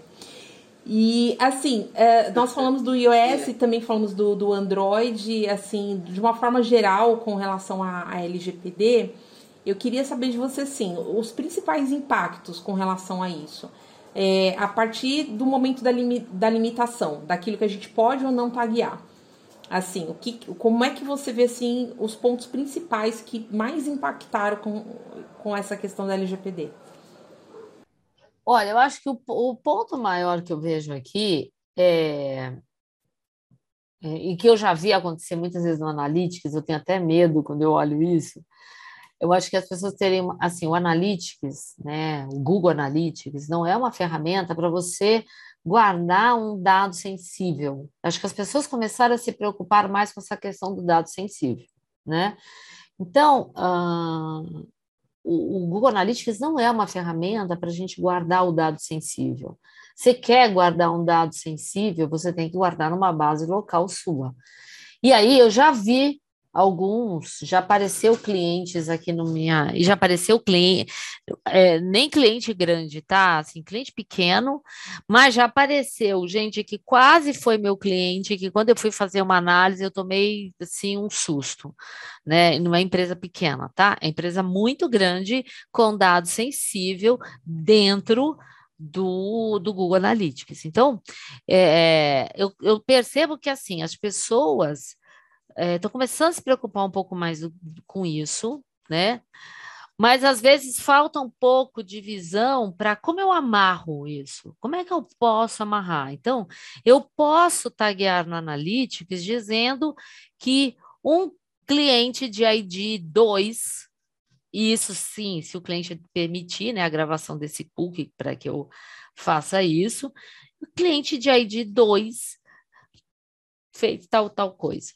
E assim, é, nós falamos do iOS e também falamos do, do Android, assim, de uma forma geral com relação a, a LGPD. Eu queria saber de você, sim, os principais impactos com relação a isso. É, a partir do momento da, limi da limitação, daquilo que a gente pode ou não taguear. Assim, o que, como é que você vê assim os pontos principais que mais impactaram com, com essa questão da LGPD?
Olha, eu acho que o, o ponto maior que eu vejo aqui é, é, e que eu já vi acontecer muitas vezes no Analytics, eu tenho até medo quando eu olho isso. Eu acho que as pessoas terem, assim, o Analytics, né, o Google Analytics, não é uma ferramenta para você guardar um dado sensível. Acho que as pessoas começaram a se preocupar mais com essa questão do dado sensível, né? Então, uh, o, o Google Analytics não é uma ferramenta para a gente guardar o dado sensível. Você quer guardar um dado sensível, você tem que guardar numa base local sua. E aí eu já vi alguns, já apareceu clientes aqui no minha, e já apareceu cliente, é, nem cliente grande, tá? Assim, cliente pequeno, mas já apareceu gente que quase foi meu cliente, que quando eu fui fazer uma análise, eu tomei, assim, um susto, né? Numa empresa pequena, tá? É empresa muito grande, com dado sensível dentro do, do Google Analytics. Então, é, eu, eu percebo que, assim, as pessoas Estou é, começando a se preocupar um pouco mais com isso, né? Mas às vezes falta um pouco de visão para como eu amarro isso. Como é que eu posso amarrar? Então, eu posso taguear no Analytics dizendo que um cliente de ID 2, e isso sim, se o cliente permitir né, a gravação desse cookie para que eu faça isso, o cliente de ID 2 fez tal, tal coisa.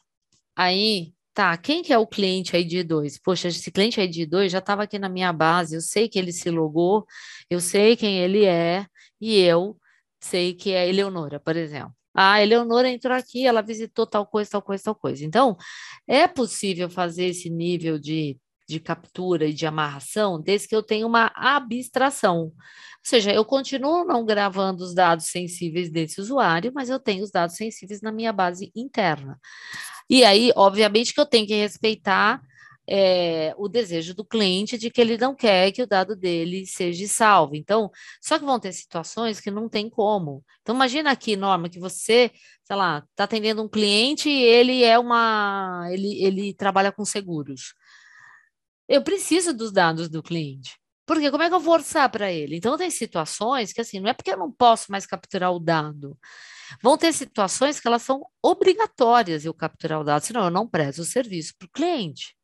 Aí, tá, quem que é o cliente ID 2? Poxa, esse cliente ID 2 já estava aqui na minha base, eu sei que ele se logou, eu sei quem ele é, e eu sei que é Eleonora, por exemplo. Ah, Eleonora entrou aqui, ela visitou tal coisa, tal coisa, tal coisa. Então, é possível fazer esse nível de, de captura e de amarração desde que eu tenha uma abstração. Ou seja, eu continuo não gravando os dados sensíveis desse usuário, mas eu tenho os dados sensíveis na minha base interna. E aí, obviamente, que eu tenho que respeitar é, o desejo do cliente de que ele não quer que o dado dele seja salvo. Então, só que vão ter situações que não tem como. Então, imagina aqui, Norma, que você, sei lá, está atendendo um cliente e ele é uma. Ele, ele trabalha com seguros. Eu preciso dos dados do cliente. Porque como é que eu vou orçar para ele? Então, tem situações que, assim, não é porque eu não posso mais capturar o dado, Vão ter situações que elas são obrigatórias eu capturar o dado, senão eu não presto o serviço para o cliente.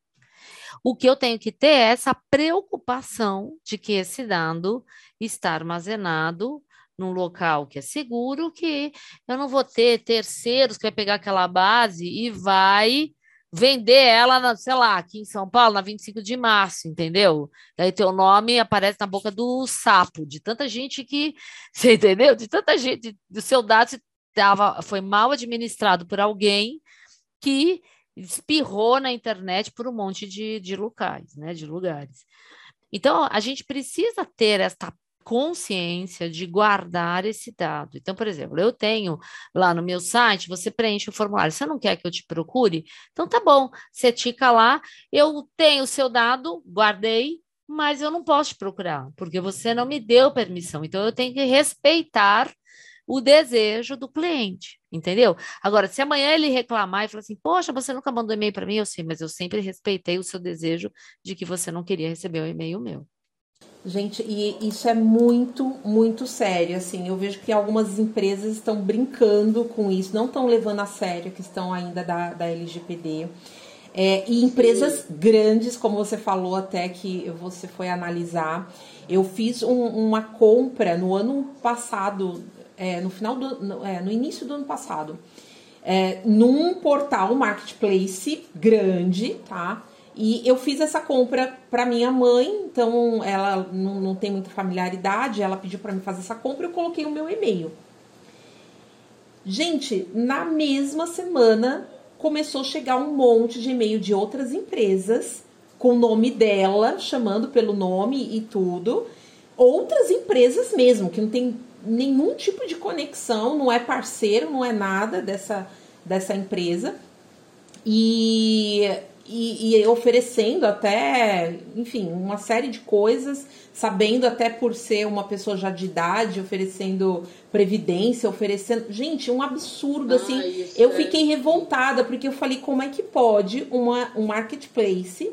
O que eu tenho que ter é essa preocupação de que esse dado está armazenado num local que é seguro, que eu não vou ter terceiros que vai pegar aquela base e vai vender ela, na, sei lá, aqui em São Paulo, na 25 de março, entendeu? Daí teu nome aparece na boca do sapo, de tanta gente que, você entendeu? De tanta gente, do seu dado tava, foi mal administrado por alguém que espirrou na internet por um monte de, de locais, né, de lugares. Então, a gente precisa ter esta consciência de guardar esse dado. Então, por exemplo, eu tenho lá no meu site, você preenche o formulário, você não quer que eu te procure? Então tá bom, você tica lá, eu tenho o seu dado, guardei, mas eu não posso te procurar, porque você não me deu permissão. Então eu tenho que respeitar o desejo do cliente, entendeu? Agora, se amanhã ele reclamar e falar assim, poxa, você nunca mandou e-mail para mim, eu sei, mas eu sempre respeitei o seu desejo de que você não queria receber o e-mail meu.
Gente, e isso é muito, muito sério. Assim, eu vejo que algumas empresas estão brincando com isso, não estão levando a sério a questão ainda da, da LGPD. É, e empresas grandes, como você falou até que você foi analisar. Eu fiz um, uma compra no ano passado, é, no final do, no, é, no início do ano passado, é, num portal marketplace grande, tá? E eu fiz essa compra para minha mãe, então ela não, não tem muita familiaridade, ela pediu para mim fazer essa compra, eu coloquei o meu e-mail. Gente, na mesma semana começou a chegar um monte de e-mail de outras empresas com o nome dela, chamando pelo nome e tudo. Outras empresas mesmo, que não tem nenhum tipo de conexão, não é parceiro, não é nada dessa, dessa empresa. E e, e, oferecendo até, enfim, uma série de coisas, sabendo até por ser uma pessoa já de idade, oferecendo previdência, oferecendo. Gente, um absurdo, assim. eu é... fiquei revoltada, porque eu falei, como é que pode uma, um marketplace.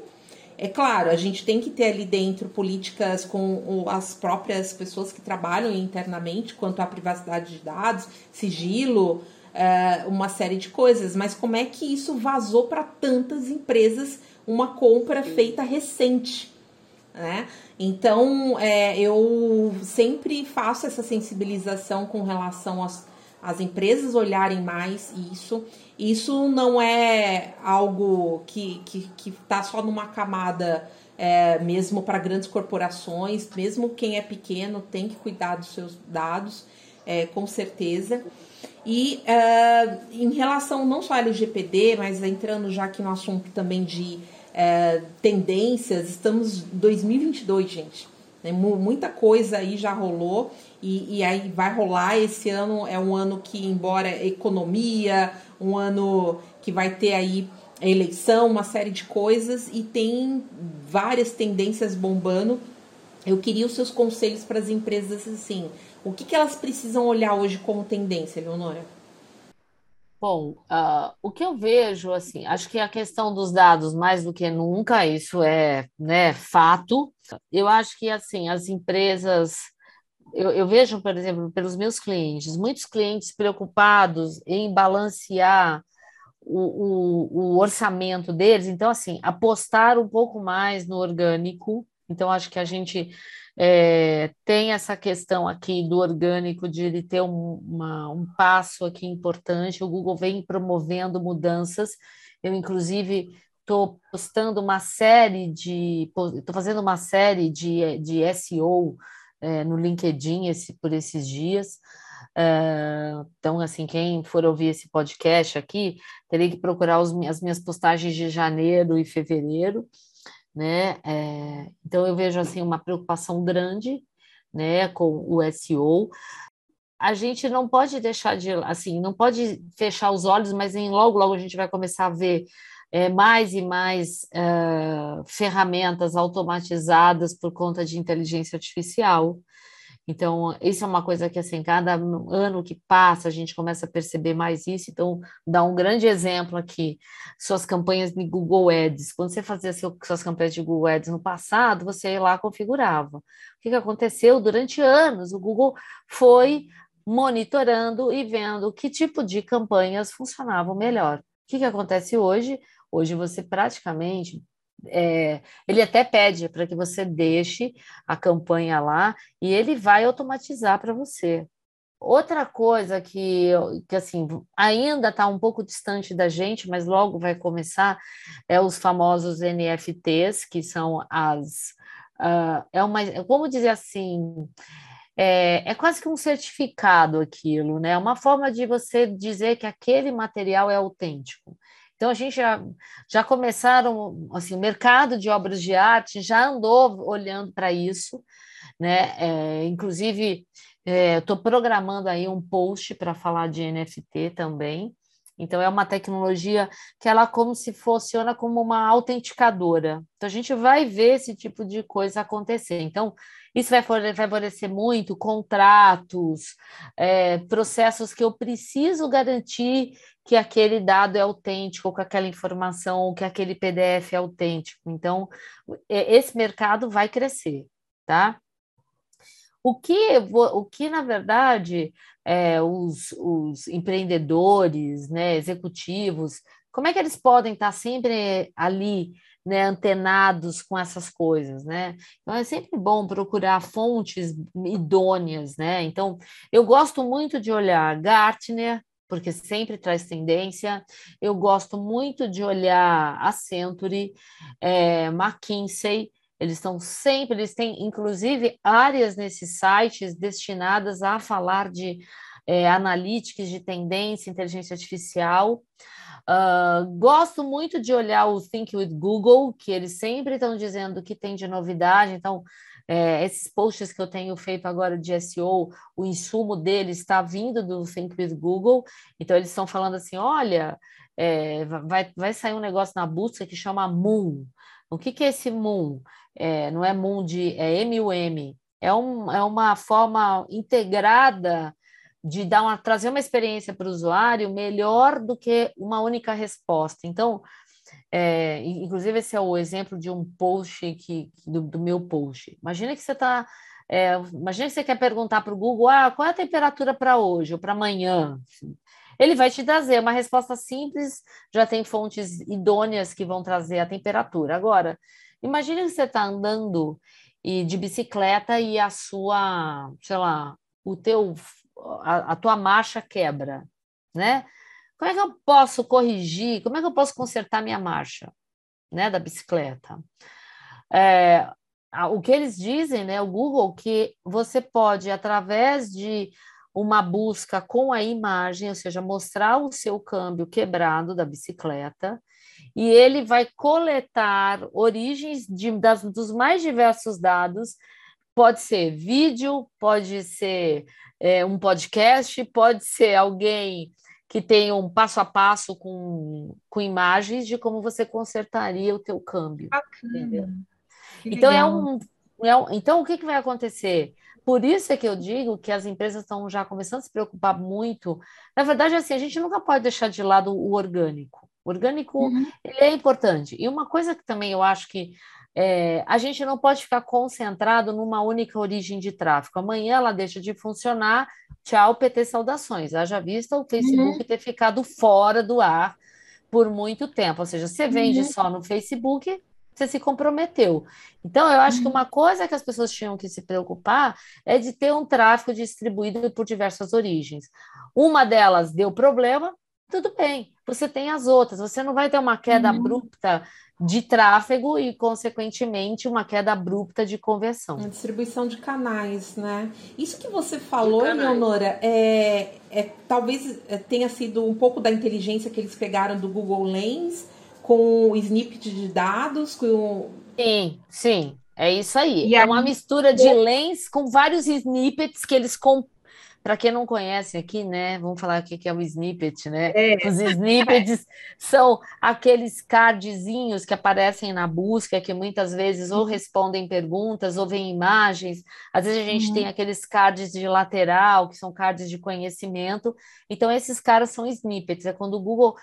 É claro, a gente tem que ter ali dentro políticas com as próprias pessoas que trabalham internamente quanto à privacidade de dados, sigilo, uh, uma série de coisas, mas como é que isso vazou para tantas empresas uma compra feita recente? Né? Então, é, eu sempre faço essa sensibilização com relação às, às empresas olharem mais isso. Isso não é algo que está que, que tá só numa camada é, mesmo para grandes corporações, mesmo quem é pequeno tem que cuidar dos seus dados, é, com certeza. E uh, em relação não só ao LGPD, mas entrando já aqui no assunto também de uh, tendências, estamos em 2022, gente. Né? Muita coisa aí já rolou e, e, aí vai rolar. Esse ano é um ano que, embora economia, um ano que vai ter aí eleição, uma série de coisas e tem várias tendências bombando. Eu queria os seus conselhos para as empresas assim o que, que elas precisam olhar hoje como tendência, Leonora?
Bom, uh, o que eu vejo, assim, acho que a questão dos dados, mais do que nunca, isso é né, fato. Eu acho que, assim, as empresas. Eu, eu vejo, por exemplo, pelos meus clientes, muitos clientes preocupados em balancear o, o, o orçamento deles. Então, assim, apostar um pouco mais no orgânico. Então, acho que a gente é, tem essa questão aqui do orgânico de ele ter um, uma, um passo aqui importante. O Google vem promovendo mudanças. Eu, inclusive, estou postando uma série de. Estou fazendo uma série de, de SEO é, no LinkedIn esse, por esses dias. É, então, assim, quem for ouvir esse podcast aqui, terei que procurar os, as minhas postagens de janeiro e fevereiro né? É, então eu vejo assim uma preocupação grande, né, com o SEO. A gente não pode deixar de, assim, não pode fechar os olhos, mas em logo logo a gente vai começar a ver é, mais e mais é, ferramentas automatizadas por conta de inteligência artificial. Então, isso é uma coisa que, assim, cada ano que passa, a gente começa a perceber mais isso. Então, dá um grande exemplo aqui, suas campanhas de Google Ads. Quando você fazia suas campanhas de Google Ads no passado, você ia lá configurava. O que, que aconteceu? Durante anos, o Google foi monitorando e vendo que tipo de campanhas funcionavam melhor. O que, que acontece hoje? Hoje você praticamente é, ele até pede para que você deixe a campanha lá e ele vai automatizar para você. outra coisa que, que assim ainda está um pouco distante da gente, mas logo vai começar, é os famosos NFTs, que são as uh, é uma, como dizer assim, é, é, quase que um certificado aquilo, né? É uma forma de você dizer que aquele material é autêntico. Então, a gente já, já começaram, assim, o mercado de obras de arte já andou olhando para isso, né? É, inclusive, estou é, programando aí um post para falar de NFT também. Então, é uma tecnologia que ela como se funciona como uma autenticadora. Então, a gente vai ver esse tipo de coisa acontecer. Então, isso vai favorecer muito contratos, é, processos que eu preciso garantir que aquele dado é autêntico, que aquela informação, que aquele PDF é autêntico. Então, esse mercado vai crescer, tá? O que, o que na verdade, é, os, os empreendedores, né, executivos, como é que eles podem estar sempre ali né, antenados com essas coisas, né? Então é sempre bom procurar fontes idôneas, né? Então eu gosto muito de olhar Gartner, porque sempre traz tendência. Eu gosto muito de olhar a Century, é, McKinsey. Eles estão sempre, eles têm inclusive áreas nesses sites destinadas a falar de é, analytics, de tendência, inteligência artificial. Uh, gosto muito de olhar o Think with Google, que eles sempre estão dizendo que tem de novidade. Então, é, esses posts que eu tenho feito agora de SEO, o insumo deles está vindo do Think with Google. Então, eles estão falando assim: olha, é, vai, vai sair um negócio na busca que chama Moon. O que, que é esse Moon? É, não é Moon de. é M-U-M. É, um, é uma forma integrada de dar uma, trazer uma experiência para o usuário melhor do que uma única resposta. Então, é, inclusive, esse é o exemplo de um post que, do, do meu post. Imagina que você está. É, imagina que você quer perguntar para o Google ah, qual é a temperatura para hoje ou para amanhã. Ele vai te trazer uma resposta simples, já tem fontes idôneas que vão trazer a temperatura. Agora, imagine que você está andando e de bicicleta e a sua, sei lá, o teu a, a tua marcha quebra, né? Como é que eu posso corrigir? Como é que eu posso consertar minha marcha, né, da bicicleta? É, o que eles dizem, né, o Google, que você pode, através de uma busca com a imagem, ou seja, mostrar o seu câmbio quebrado da bicicleta, e ele vai coletar origens de, das, dos mais diversos dados. Pode ser vídeo, pode ser é, um podcast, pode ser alguém que tem um passo a passo com, com imagens de como você consertaria o teu câmbio. Então é um, é um, então o que, que vai acontecer? Por isso é que eu digo que as empresas estão já começando a se preocupar muito. Na verdade, assim, a gente nunca pode deixar de lado o orgânico. O orgânico uhum. ele é importante. E uma coisa que também eu acho que é, a gente não pode ficar concentrado numa única origem de tráfego. Amanhã ela deixa de funcionar, tchau, PT saudações. Haja vista o Facebook uhum. ter ficado fora do ar por muito tempo. Ou seja, você vende uhum. só no Facebook, você se comprometeu. Então, eu acho uhum. que uma coisa que as pessoas tinham que se preocupar é de ter um tráfego distribuído por diversas origens. Uma delas deu problema, tudo bem, você tem as outras, você não vai ter uma queda uhum. abrupta de tráfego e, consequentemente, uma queda abrupta de conversão.
A distribuição de canais, né? Isso que você falou, Leonora, é, é, talvez é, tenha sido um pouco da inteligência que eles pegaram do Google Lens com o snippet de dados, com
Sim, sim. É isso aí. E é uma mistura de lens com vários snippets que eles para quem não conhece aqui, né, vamos falar o que é o snippet, né? É. Os snippets são aqueles cardzinhos que aparecem na busca, que muitas vezes ou respondem perguntas ou vêm imagens. Às vezes a gente uhum. tem aqueles cards de lateral, que são cards de conhecimento. Então, esses caras são snippets. É quando o Google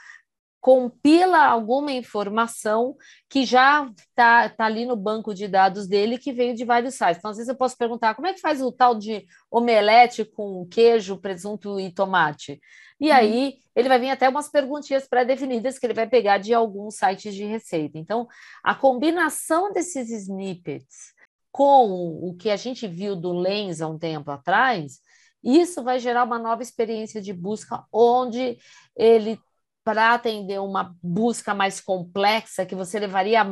compila alguma informação que já está tá ali no banco de dados dele, que veio de vários sites. Então, às vezes eu posso perguntar como é que faz o tal de omelete com queijo, presunto e tomate? E uhum. aí ele vai vir até umas perguntinhas pré-definidas que ele vai pegar de alguns sites de receita. Então, a combinação desses snippets com o que a gente viu do Lens há um tempo atrás, Isso vai gerar uma nova experiência de busca, onde ele, para atender uma busca mais complexa, que você levaria,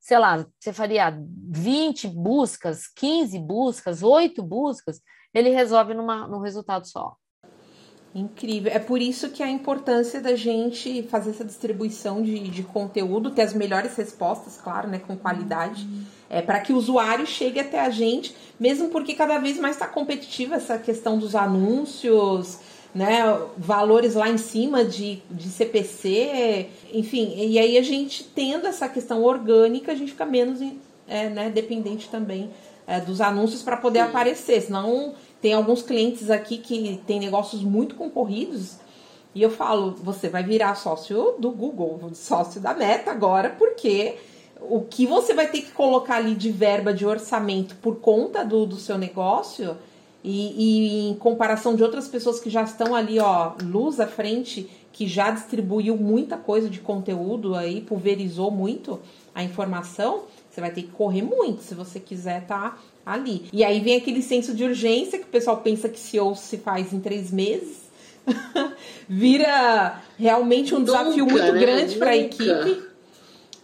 sei lá, você faria 20 buscas, 15 buscas, 8 buscas, ele resolve numa, num resultado só.
Incrível. É por isso que a importância da gente fazer essa distribuição de, de conteúdo, ter as melhores respostas, claro, né, com qualidade, é, para que o usuário chegue até a gente, mesmo porque cada vez mais está competitiva essa questão dos anúncios, né, valores lá em cima de, de CPC, enfim, e aí a gente tendo essa questão orgânica, a gente fica menos é, né, dependente também é, dos anúncios para poder Sim. aparecer, senão tem alguns clientes aqui que tem negócios muito concorridos e eu falo, você vai virar sócio do Google, sócio da Meta agora, porque o que você vai ter que colocar ali de verba de orçamento por conta do, do seu negócio e, e em comparação de outras pessoas que já estão ali, ó, luz à frente, que já distribuiu muita coisa de conteúdo aí, pulverizou muito a informação, você vai ter que correr muito se você quiser estar tá ali. E aí vem aquele senso de urgência que o pessoal pensa que CEO se faz em três meses. Vira realmente um desafio muito né? grande para a equipe.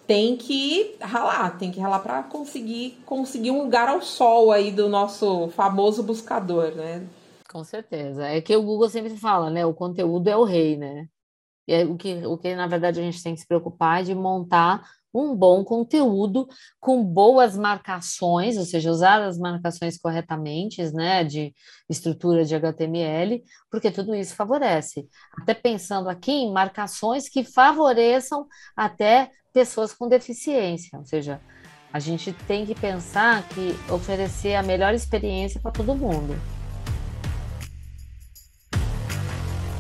Tem que ralar, tem que ralar para conseguir conseguir um lugar ao sol aí do nosso famoso buscador, né?
Com certeza. É que o Google sempre fala, né? O conteúdo é o rei, né? E é o que, o que na verdade a gente tem que se preocupar é de montar um bom conteúdo com boas marcações, ou seja, usar as marcações corretamente, né, de estrutura de HTML, porque tudo isso favorece. Até pensando aqui em marcações que favoreçam até pessoas com deficiência, ou seja, a gente tem que pensar que oferecer a melhor experiência para todo mundo.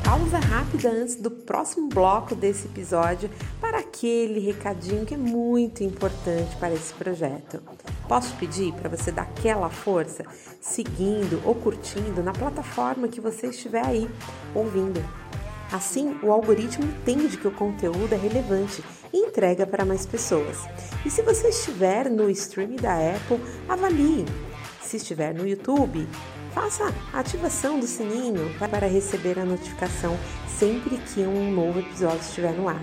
pausa rápida antes do próximo bloco desse episódio para aquele recadinho que é muito importante para esse projeto. Posso pedir para você dar aquela força seguindo ou curtindo na plataforma que você estiver aí ouvindo. Assim, o algoritmo entende que o conteúdo é relevante e entrega para mais pessoas. E se você estiver no stream da Apple, avalie. Se estiver no YouTube, faça a ativação do sininho para receber a notificação sempre que um novo episódio estiver no ar.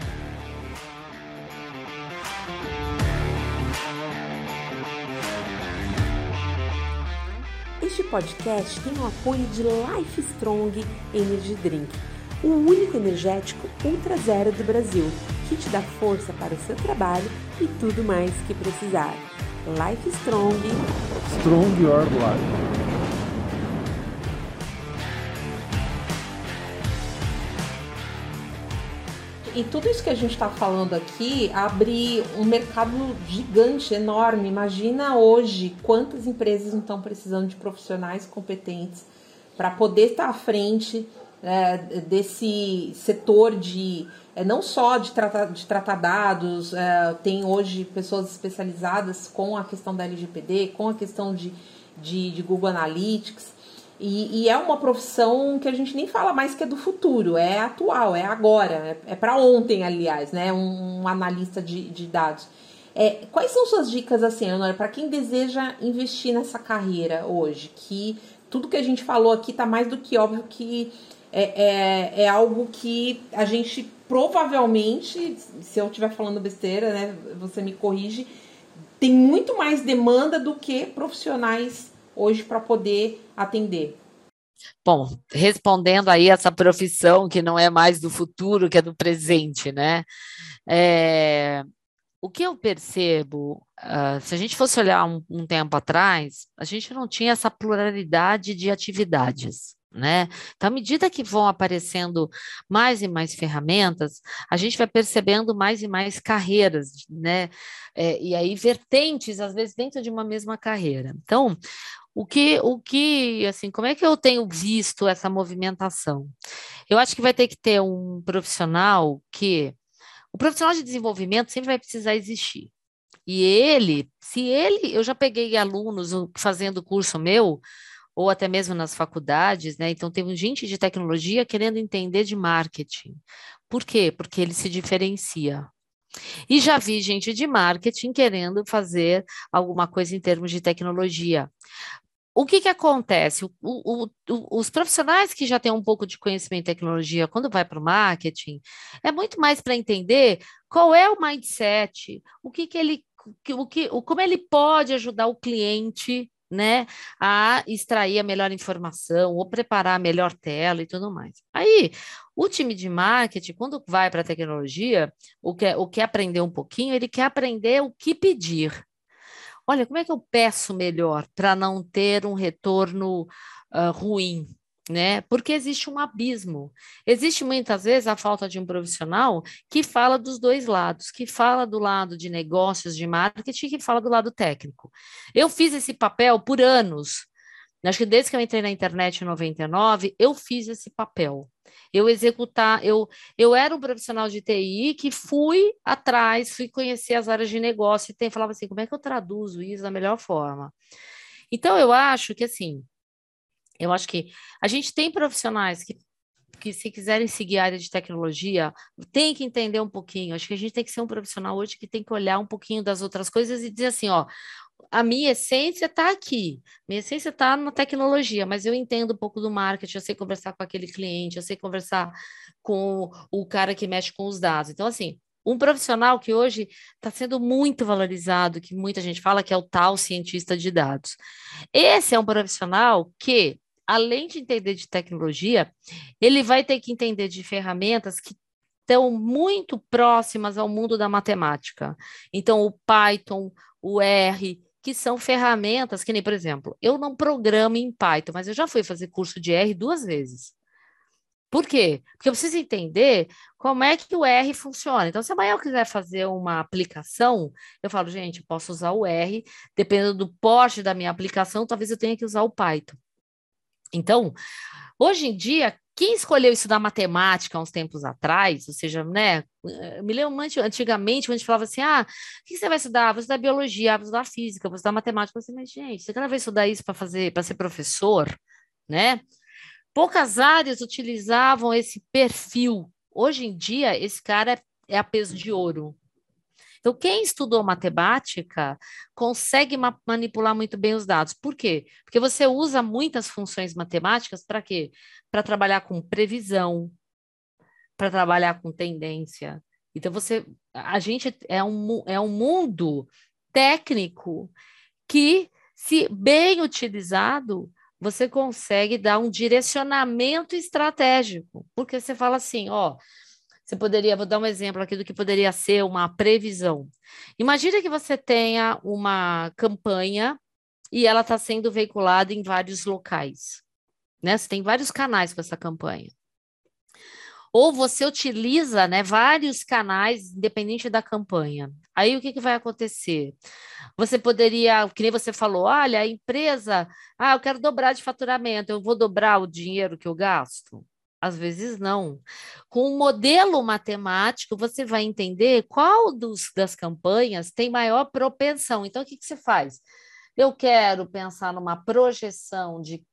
Este podcast tem o apoio de Life Strong Energy Drink, o único energético ultra zero do Brasil, que te dá força para o seu trabalho e tudo mais que precisar. Life Strong.
Strong Your Life.
e tudo isso que a gente está falando aqui abre um mercado gigante, enorme. Imagina hoje quantas empresas não estão precisando de profissionais competentes para poder estar à frente é, desse setor de é, não só de tratar, de tratar dados, é, tem hoje pessoas especializadas com a questão da LGPD, com a questão de, de, de Google Analytics. E, e, é uma profissão que a gente nem fala mais que é do futuro, é atual, é agora, é, é para ontem, aliás, né? Um, um analista de, de dados. É, quais são suas dicas, assim, Leonora, para quem deseja investir nessa carreira hoje? Que tudo que a gente falou aqui tá mais do que óbvio que é, é, é algo que a gente provavelmente, se eu estiver falando besteira, né, você me corrige, tem muito mais demanda do que profissionais hoje para poder atender?
Bom, respondendo aí essa profissão que não é mais do futuro, que é do presente, né? É, o que eu percebo, uh, se a gente fosse olhar um, um tempo atrás, a gente não tinha essa pluralidade de atividades. Né? Então, à medida que vão aparecendo mais e mais ferramentas, a gente vai percebendo mais e mais carreiras, né? É, e aí vertentes, às vezes, dentro de uma mesma carreira. Então, o que, o que, assim, como é que eu tenho visto essa movimentação? Eu acho que vai ter que ter um profissional que. O profissional de desenvolvimento sempre vai precisar existir. E ele, se ele, eu já peguei alunos fazendo curso meu, ou até mesmo nas faculdades, né? Então tem gente de tecnologia querendo entender de marketing. Por quê? Porque ele se diferencia. E já vi gente de marketing querendo fazer alguma coisa em termos de tecnologia o que, que acontece? O, o, o, os profissionais que já têm um pouco de conhecimento em tecnologia, quando vai para o marketing, é muito mais para entender qual é o mindset, o que, que ele, o que, o, como ele pode ajudar o cliente né, a extrair a melhor informação ou preparar a melhor tela e tudo mais. Aí, o time de marketing, quando vai para a tecnologia, o que, o que aprender um pouquinho, ele quer aprender o que pedir. Olha, como é que eu peço melhor para não ter um retorno uh, ruim? Né? Porque existe um abismo. Existe muitas vezes a falta de um profissional que fala dos dois lados, que fala do lado de negócios, de marketing, que fala do lado técnico. Eu fiz esse papel por anos. Acho que desde que eu entrei na internet em 99, eu fiz esse papel. Eu executar, eu, eu era um profissional de TI que fui atrás, fui conhecer as áreas de negócio e tem, falava assim, como é que eu traduzo isso da melhor forma? Então, eu acho que assim, eu acho que a gente tem profissionais que que se quiserem seguir a área de tecnologia, tem que entender um pouquinho. Acho que a gente tem que ser um profissional hoje que tem que olhar um pouquinho das outras coisas e dizer assim, ó, a minha essência está aqui, minha essência está na tecnologia, mas eu entendo um pouco do marketing, eu sei conversar com aquele cliente, eu sei conversar com o cara que mexe com os dados. Então, assim, um profissional que hoje está sendo muito valorizado, que muita gente fala que é o tal cientista de dados. Esse é um profissional que, além de entender de tecnologia, ele vai ter que entender de ferramentas que estão muito próximas ao mundo da matemática. Então, o Python, o R, que são ferramentas que nem, por exemplo, eu não programo em Python, mas eu já fui fazer curso de R duas vezes. Por quê? Porque eu preciso entender como é que o R funciona. Então, se amanhã eu quiser fazer uma aplicação, eu falo, gente, posso usar o R, dependendo do porte da minha aplicação, talvez eu tenha que usar o Python. Então, hoje em dia, quem escolheu estudar matemática há uns tempos atrás, ou seja, né, me lembro antigamente, quando a gente falava assim, ah, o que você vai estudar? Vou estudar biologia, vou estudar física, vou estudar matemática. Eu falei, mas, gente, você quer vai estudar isso para fazer, para ser professor, né? Poucas áreas utilizavam esse perfil. Hoje em dia, esse cara é, é a peso de ouro, então, quem estudou matemática consegue ma manipular muito bem os dados. Por quê? Porque você usa muitas funções matemáticas para quê? Para trabalhar com previsão, para trabalhar com tendência. Então, você, a gente é um, é um mundo técnico que, se bem utilizado, você consegue dar um direcionamento estratégico, porque você fala assim, ó, você poderia, vou dar um exemplo aqui do que poderia ser uma previsão. Imagina que você tenha uma campanha e ela está sendo veiculada em vários locais. Né? Você tem vários canais com essa campanha. Ou você utiliza né, vários canais, independente da campanha. Aí o que, que vai acontecer? Você poderia, que nem você falou, olha, a empresa, ah, eu quero dobrar de faturamento, eu vou dobrar o dinheiro que eu gasto? Às vezes não. Com o modelo matemático, você vai entender qual dos, das campanhas tem maior propensão. Então, o que, que você faz? Eu quero pensar numa projeção de,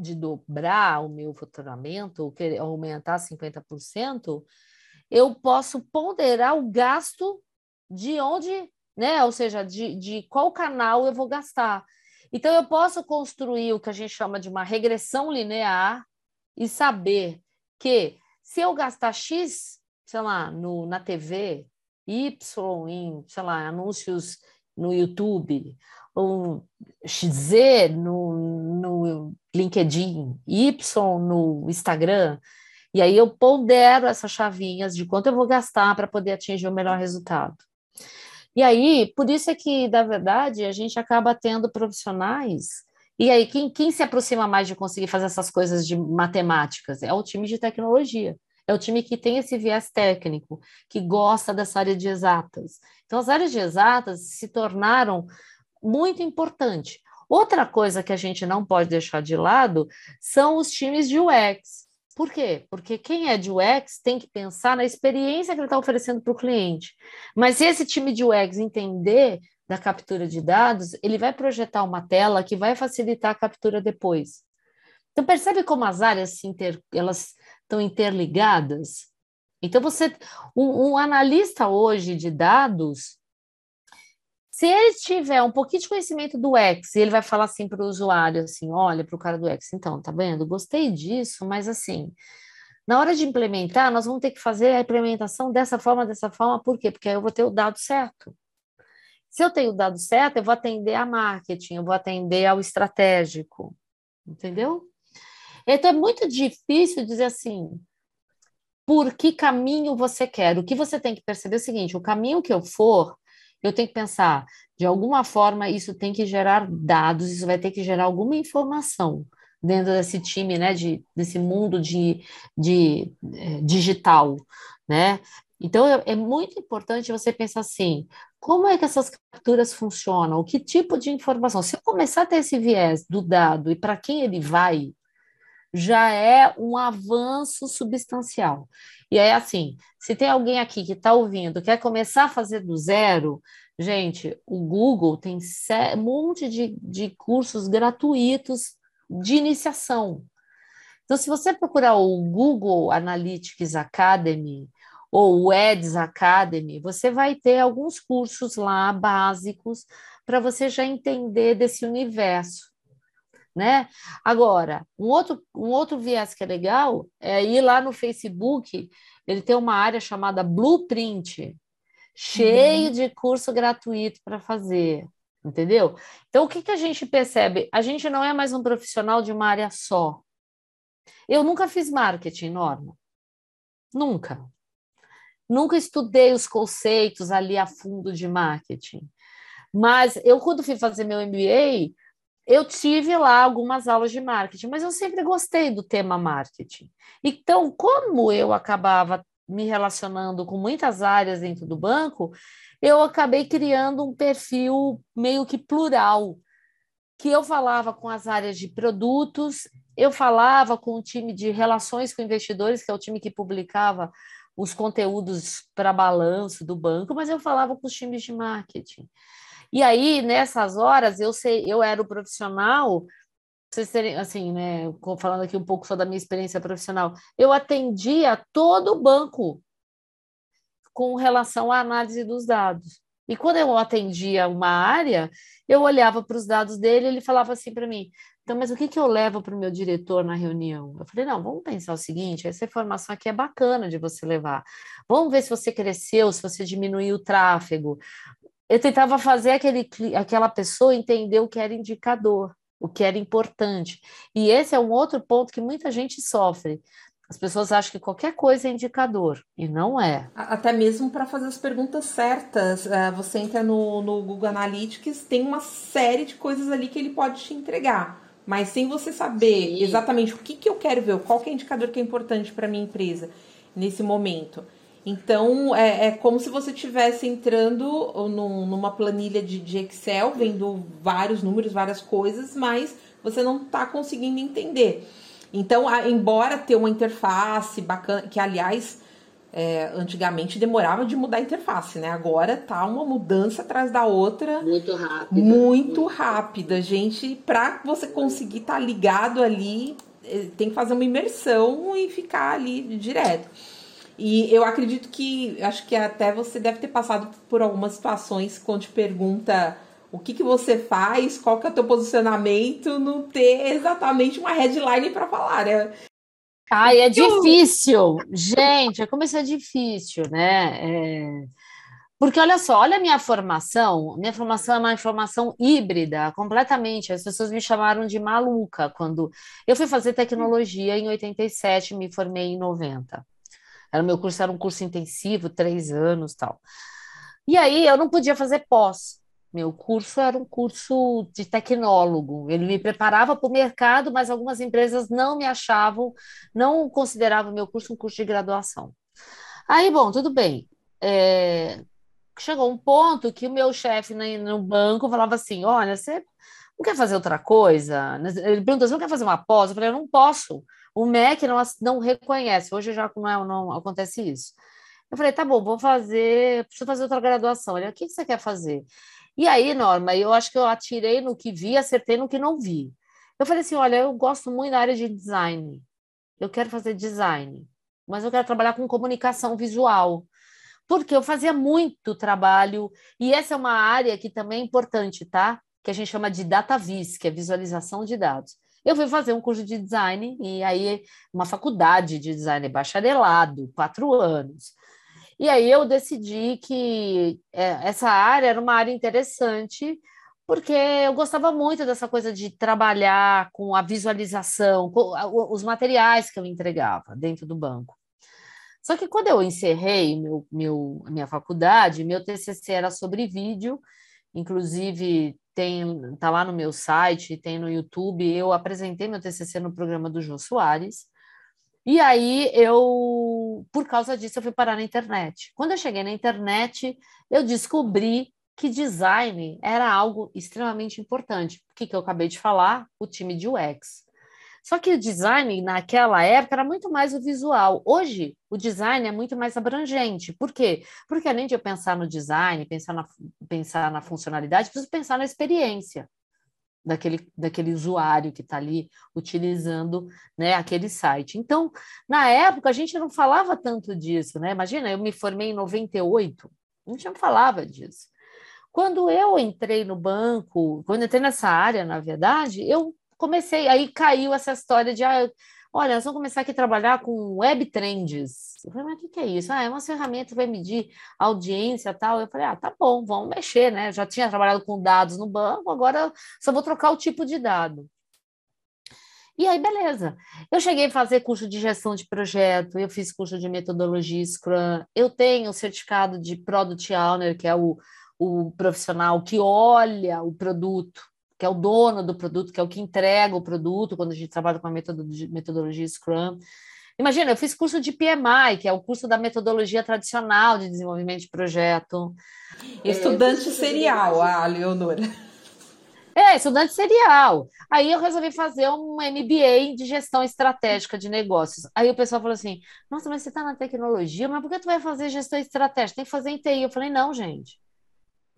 de dobrar o meu faturamento, ou querer aumentar 50%, eu posso ponderar o gasto de onde, né? Ou seja, de, de qual canal eu vou gastar. Então, eu posso construir o que a gente chama de uma regressão linear e saber que se eu gastar X, sei lá, no, na TV, Y em, sei lá, anúncios no YouTube, ou Z no, no LinkedIn, Y no Instagram, e aí eu pondero essas chavinhas de quanto eu vou gastar para poder atingir o melhor resultado. E aí, por isso é que, na verdade, a gente acaba tendo profissionais e aí, quem, quem se aproxima mais de conseguir fazer essas coisas de matemáticas? É o time de tecnologia. É o time que tem esse viés técnico, que gosta dessa área de exatas. Então, as áreas de exatas se tornaram muito importantes. Outra coisa que a gente não pode deixar de lado são os times de UX. Por quê? Porque quem é de UX tem que pensar na experiência que ele está oferecendo para o cliente. Mas se esse time de UX entender da captura de dados, ele vai projetar uma tela que vai facilitar a captura depois. Então percebe como as áreas se inter, elas estão interligadas? Então você, um, um analista hoje de dados, Se ele tiver um pouquinho de conhecimento do X, ele vai falar assim para o usuário, assim, olha para o cara do X, então, tá vendo? Gostei disso, mas assim, na hora de implementar, nós vamos ter que fazer a implementação dessa forma, dessa forma, por quê? Porque aí eu vou ter o dado certo. Se eu tenho dado certo, eu vou atender a marketing, eu vou atender ao estratégico, entendeu? Então é muito difícil dizer assim, por que caminho você quer? O que você tem que perceber é o seguinte: o caminho que eu for, eu tenho que pensar, de alguma forma, isso tem que gerar dados, isso vai ter que gerar alguma informação dentro desse time, né, de, desse mundo de, de é, digital, né? Então, é, é muito importante você pensar assim, como é que essas capturas funcionam? Que tipo de informação? Se eu começar a ter esse viés do dado e para quem ele vai, já é um avanço substancial. E aí, assim, se tem alguém aqui que está ouvindo, quer começar a fazer do zero, gente, o Google tem um monte de, de cursos gratuitos de iniciação. Então, se você procurar o Google Analytics Academy ou o Eds Academy, você vai ter alguns cursos lá básicos para você já entender desse universo né? Agora, um outro, um outro viés que é legal é ir lá no Facebook, ele tem uma área chamada Blueprint, cheio uhum. de curso gratuito para fazer, entendeu? Então, o que, que a gente percebe? A gente não é mais um profissional de uma área só. Eu nunca fiz marketing, Norma. Nunca. Nunca estudei os conceitos ali a fundo de marketing. Mas eu, quando fui fazer meu MBA, eu tive lá algumas aulas de marketing, mas eu sempre gostei do tema marketing. Então, como eu acabava me relacionando com muitas áreas dentro do banco, eu acabei criando um perfil meio que plural, que eu falava com as áreas de produtos, eu falava com o time de relações com investidores, que é o time que publicava os conteúdos para balanço do banco, mas eu falava com os times de marketing. E aí, nessas horas, eu sei, eu era o profissional, vocês terem, assim, né, falando aqui um pouco só da minha experiência profissional, eu atendia todo o banco com relação à análise dos dados. E quando eu atendia uma área, eu olhava para os dados dele, ele falava assim para mim: então, mas o que, que eu levo para o meu diretor na reunião? Eu falei: não, vamos pensar o seguinte: essa informação aqui é bacana de você levar. Vamos ver se você cresceu, se você diminuiu o tráfego eu tentava fazer aquele, aquela pessoa entender o que era indicador, o que era importante. E esse é um outro ponto que muita gente sofre. As pessoas acham que qualquer coisa é indicador, e não é.
Até mesmo para fazer as perguntas certas. É, você entra no, no Google Analytics, tem uma série de coisas ali que ele pode te entregar. Mas sem você saber Sim. exatamente o que, que eu quero ver, qual que é o indicador que é importante para minha empresa nesse momento. Então, é, é como se você estivesse entrando num, numa planilha de, de, Excel, vendo vários números, várias coisas, mas você não está conseguindo entender. Então, a, embora ter uma interface bacana, que aliás, é, antigamente demorava de mudar a interface, né? Agora tá uma mudança atrás da outra.
Muito rápida.
Muito, muito rápida, gente. Para você conseguir estar tá ligado ali, é, tem que fazer uma imersão e ficar ali direto. E eu acredito que, acho que até você deve ter passado por algumas situações quando te pergunta o que, que você faz, qual que é o teu posicionamento, não ter exatamente uma headline para falar, né?
Ai, é difícil. Gente, como isso é difícil, né? É... Porque olha só, olha a minha formação. Minha formação é uma formação híbrida, completamente. As pessoas me chamaram de maluca quando eu fui fazer tecnologia em 87, me formei em 90. Era meu curso era um curso intensivo, três anos, tal. E aí eu não podia fazer pós. Meu curso era um curso de tecnólogo. Ele me preparava para o mercado, mas algumas empresas não me achavam, não consideravam meu curso um curso de graduação. Aí, bom, tudo bem. É... Chegou um ponto que o meu chefe no banco falava assim: Olha, você não quer fazer outra coisa? Ele perguntou: Você não quer fazer uma pós? Eu falei: Eu não posso. O MEC não, não reconhece, hoje já não, é, não acontece isso. Eu falei, tá bom, vou fazer, preciso fazer outra graduação. Ele, o que você quer fazer? E aí, Norma, eu acho que eu atirei no que vi, acertei no que não vi. Eu falei assim, olha, eu gosto muito da área de design. Eu quero fazer design, mas eu quero trabalhar com comunicação visual. porque eu fazia muito trabalho, e essa é uma área que também é importante, tá? Que a gente chama de data vis, que é visualização de dados. Eu fui fazer um curso de design, e aí uma faculdade de design bacharelado, quatro anos. E aí eu decidi que é, essa área era uma área interessante, porque eu gostava muito dessa coisa de trabalhar com a visualização, com os materiais que eu entregava dentro do banco. Só que quando eu encerrei meu, meu, minha faculdade, meu TCC era sobre vídeo, inclusive tem tá lá no meu site, tem no YouTube, eu apresentei meu TCC no programa do João Soares, e aí eu, por causa disso, eu fui parar na internet. Quando eu cheguei na internet, eu descobri que design era algo extremamente importante. O que, que eu acabei de falar? O time de UX. Só que o design, naquela época, era muito mais o visual. Hoje, o design é muito mais abrangente. Por quê? Porque além de eu pensar no design, pensar na, pensar na funcionalidade, preciso pensar na experiência daquele, daquele usuário que está ali utilizando né, aquele site. Então, na época, a gente não falava tanto disso. Né? Imagina, eu me formei em 98, a gente não falava disso. Quando eu entrei no banco, quando entrei nessa área, na verdade, eu comecei, aí caiu essa história de, ah, olha, nós vamos começar aqui a trabalhar com web trends. Eu falei, mas o que, é isso? Ah, é uma ferramenta que vai medir audiência e tal. Eu falei, ah, tá bom, vamos mexer, né? já tinha trabalhado com dados no banco, agora só vou trocar o tipo de dado. E aí, beleza. Eu cheguei a fazer curso de gestão de projeto, eu fiz curso de metodologia Scrum, eu tenho o certificado de Product Owner, que é o, o profissional que olha o produto que é o dono do produto, que é o que entrega o produto quando a gente trabalha com a metodologia, Scrum. Imagina, eu fiz curso de PMI, que é o curso da metodologia tradicional de desenvolvimento de projeto.
Estudante é, serial, a Leonora.
É, estudante serial. Aí eu resolvi fazer um MBA de gestão estratégica de negócios. Aí o pessoal falou assim: Nossa, mas você está na tecnologia, mas por que tu vai fazer gestão estratégica? Tem que fazer em TI. Eu falei: Não, gente.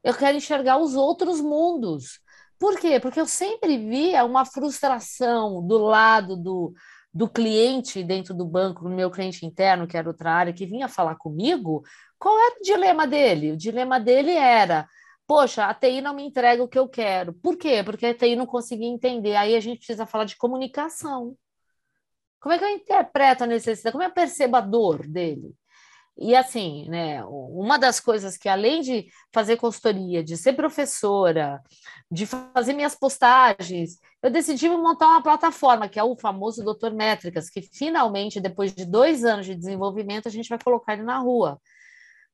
Eu quero enxergar os outros mundos. Por quê? Porque eu sempre via uma frustração do lado do, do cliente dentro do banco, no meu cliente interno, que era outra área, que vinha falar comigo. Qual era o dilema dele? O dilema dele era: poxa, a TI não me entrega o que eu quero. Por quê? Porque a TI não conseguia entender. Aí a gente precisa falar de comunicação. Como é que eu interpreto a necessidade? Como é eu percebo a dor dele? E assim, né, uma das coisas que além de fazer consultoria, de ser professora, de fazer minhas postagens, eu decidi montar uma plataforma, que é o famoso Doutor Métricas, que finalmente, depois de dois anos de desenvolvimento, a gente vai colocar ele na rua.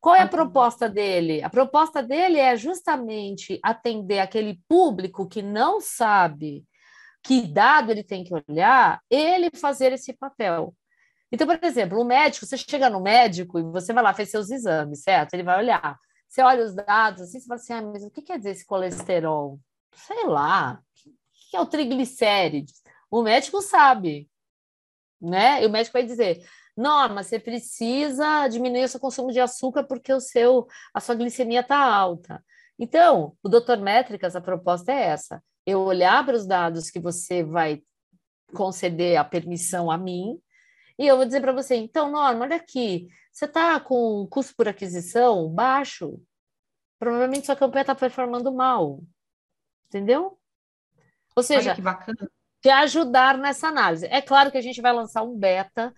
Qual é a proposta dele? A proposta dele é justamente atender aquele público que não sabe que dado ele tem que olhar, ele fazer esse papel. Então, por exemplo, o médico, você chega no médico e você vai lá, fez seus exames, certo? Ele vai olhar. Você olha os dados assim, você fala assim, ah, mas o que quer dizer esse colesterol? Sei lá. O que é o triglicérides? O médico sabe, né? E o médico vai dizer, Norma, você precisa diminuir o seu consumo de açúcar porque o seu, a sua glicemia está alta. Então, o doutor Métricas, a proposta é essa: eu olhar para os dados que você vai conceder a permissão a mim, e eu vou dizer para você, então, Norma, olha aqui, você está com custo por aquisição baixo? Provavelmente sua campanha está performando mal. Entendeu? Ou seja, te ajudar nessa análise. É claro que a gente vai lançar um beta.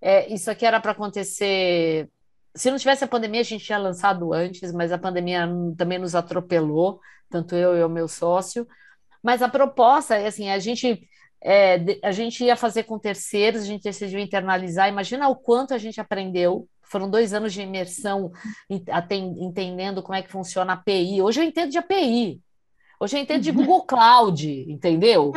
É, isso aqui era para acontecer. Se não tivesse a pandemia, a gente tinha lançado antes, mas a pandemia também nos atropelou, tanto eu e o meu sócio. Mas a proposta é assim: a gente é, a gente ia fazer com terceiros, a gente decidiu internalizar. Imagina o quanto a gente aprendeu. Foram dois anos de imersão, entendendo como é que funciona a API. Hoje eu entendo de API. Hoje eu entendo de Google Cloud, entendeu?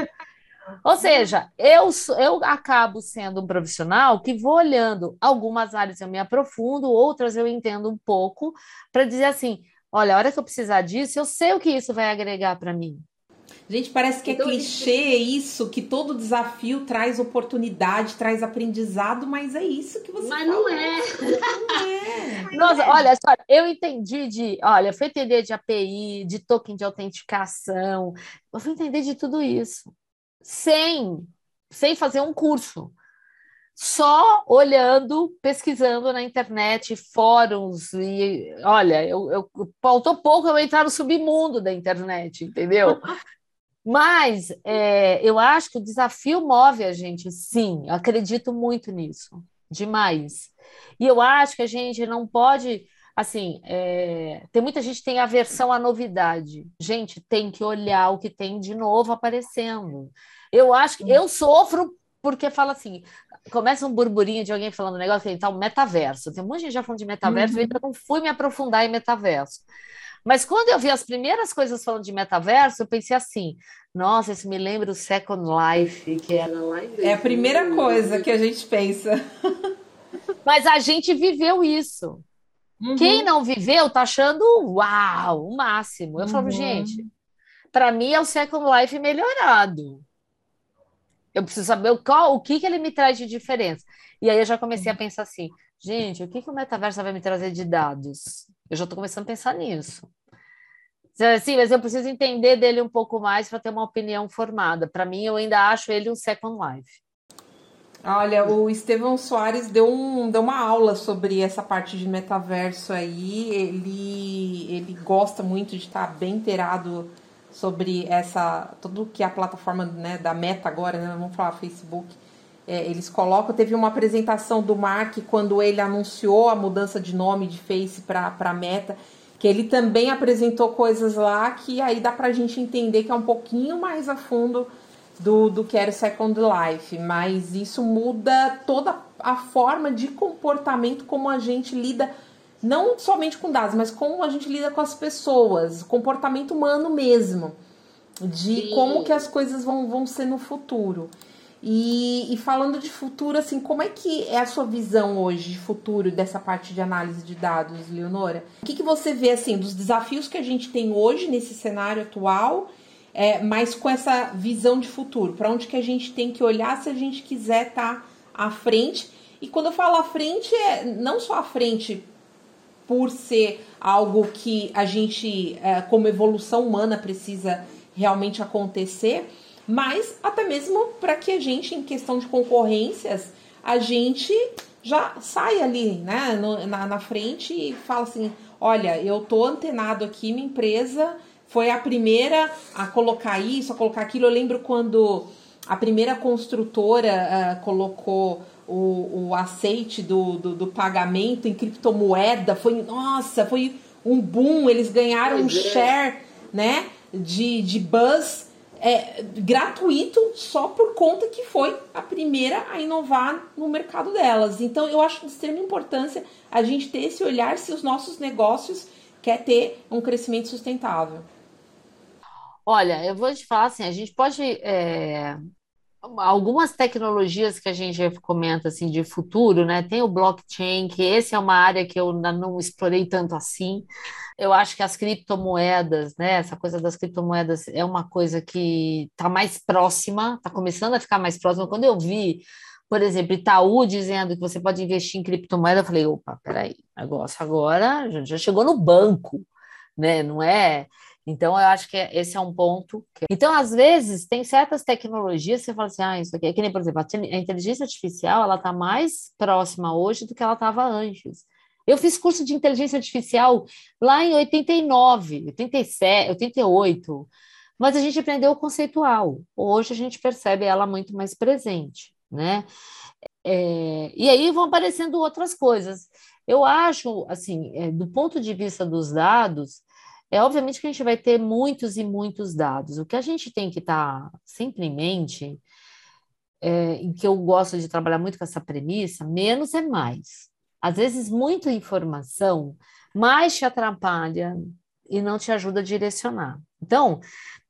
Ou seja, eu, eu acabo sendo um profissional que vou olhando algumas áreas eu me aprofundo, outras eu entendo um pouco, para dizer assim: olha, a hora que eu precisar disso, eu sei o que isso vai agregar para mim.
Gente, parece que é então, clichê isso, que todo desafio traz oportunidade, traz aprendizado, mas é isso que você
Mas não é.
Não é. Nossa, é. olha só, eu entendi de, olha, eu fui entender de API, de token de autenticação, eu fui entender de tudo isso, sem, sem fazer um curso. só olhando, pesquisando na internet, fóruns e olha, eu, eu faltou pouco eu entrar no submundo da internet, entendeu? Mas é, eu acho que o desafio move a gente, sim, eu acredito muito nisso, demais. E eu acho que a gente não pode, assim, é, tem muita gente que tem aversão à novidade. Gente, tem que olhar o que tem de novo aparecendo. Eu acho que eu sofro porque fala assim, começa um burburinho de alguém falando um negócio que um metaverso. Tem um monte de gente já falando de metaverso, uhum. eu ainda não fui me aprofundar em metaverso. Mas quando eu vi as primeiras coisas falando de metaverso, eu pensei assim: nossa, isso me lembra o Second Life, que era lá em
É a primeira coisa que a gente pensa.
Mas a gente viveu isso. Uhum. Quem não viveu tá achando uau, o máximo. Eu uhum. falo, gente, para mim é o Second Life melhorado. Eu preciso saber o, qual, o que, que ele me traz de diferença. E aí eu já comecei a pensar assim, gente, o que, que o metaverso vai me trazer de dados? Eu já estou começando a pensar nisso. Sim, mas eu preciso entender dele um pouco mais para ter uma opinião formada. Para mim, eu ainda acho ele um Second Life.
Olha, o Estevão Soares deu, um, deu uma aula sobre essa parte de metaverso aí. Ele, ele gosta muito de estar bem inteirado sobre essa tudo que a plataforma né, da Meta agora, né, vamos falar Facebook, é, eles colocam. Teve uma apresentação do Mark quando ele anunciou a mudança de nome de Face para Meta, que ele também apresentou coisas lá que aí dá para a gente entender que é um pouquinho mais a fundo do, do que era Second Life, mas isso muda toda a forma de comportamento como a gente lida não somente com dados, mas como a gente lida com as pessoas, comportamento humano mesmo, de Sim. como que as coisas vão, vão ser no futuro. E, e, falando de futuro, assim, como é que é a sua visão hoje de futuro dessa parte de análise de dados, Leonora? O que, que você vê, assim, dos desafios que a gente tem hoje nesse cenário atual, é, mas com essa visão de futuro? Para onde que a gente tem que olhar se a gente quiser estar tá à frente? E quando eu falo à frente, é não só à frente por ser algo que a gente, é, como evolução humana, precisa realmente acontecer, mas até mesmo para que a gente, em questão de concorrências, a gente já sai ali né, no, na, na frente e fala assim: olha, eu tô antenado aqui, minha empresa foi a primeira a colocar isso, a colocar aquilo. Eu lembro quando a primeira construtora uh, colocou o, o aceite do, do, do, pagamento em criptomoeda, foi, nossa, foi um boom, eles ganharam um é. share, né, de, de buzz é, gratuito só por conta que foi a primeira a inovar no mercado delas. Então, eu acho de extrema importância a gente ter esse olhar se os nossos negócios quer ter um crescimento sustentável.
Olha, eu vou te falar assim, a gente pode é, algumas tecnologias que a gente comenta assim de futuro, né? Tem o blockchain, que esse é uma área que eu ainda não explorei tanto assim. Eu acho que as criptomoedas, né? Essa coisa das criptomoedas é uma coisa que está mais próxima, está começando a ficar mais próxima. Quando eu vi, por exemplo, Itaú dizendo que você pode investir em criptomoeda, eu falei, opa, peraí, negócio agora já chegou no banco, né? Não é então, eu acho que esse é um ponto. Que... Então, às vezes, tem certas tecnologias que você fala assim, ah, isso aqui é que nem, por exemplo, a inteligência artificial, ela está mais próxima hoje do que ela estava antes. Eu fiz curso de inteligência artificial lá em 89, 87, 88, mas a gente aprendeu o conceitual. Hoje a gente percebe ela muito mais presente, né? É, e aí vão aparecendo outras coisas. Eu acho, assim, é, do ponto de vista dos dados, é obviamente que a gente vai ter muitos e muitos dados. O que a gente tem que estar tá sempre em mente, é, em que eu gosto de trabalhar muito com essa premissa, menos é mais. Às vezes, muita informação mais te atrapalha e não te ajuda a direcionar. Então,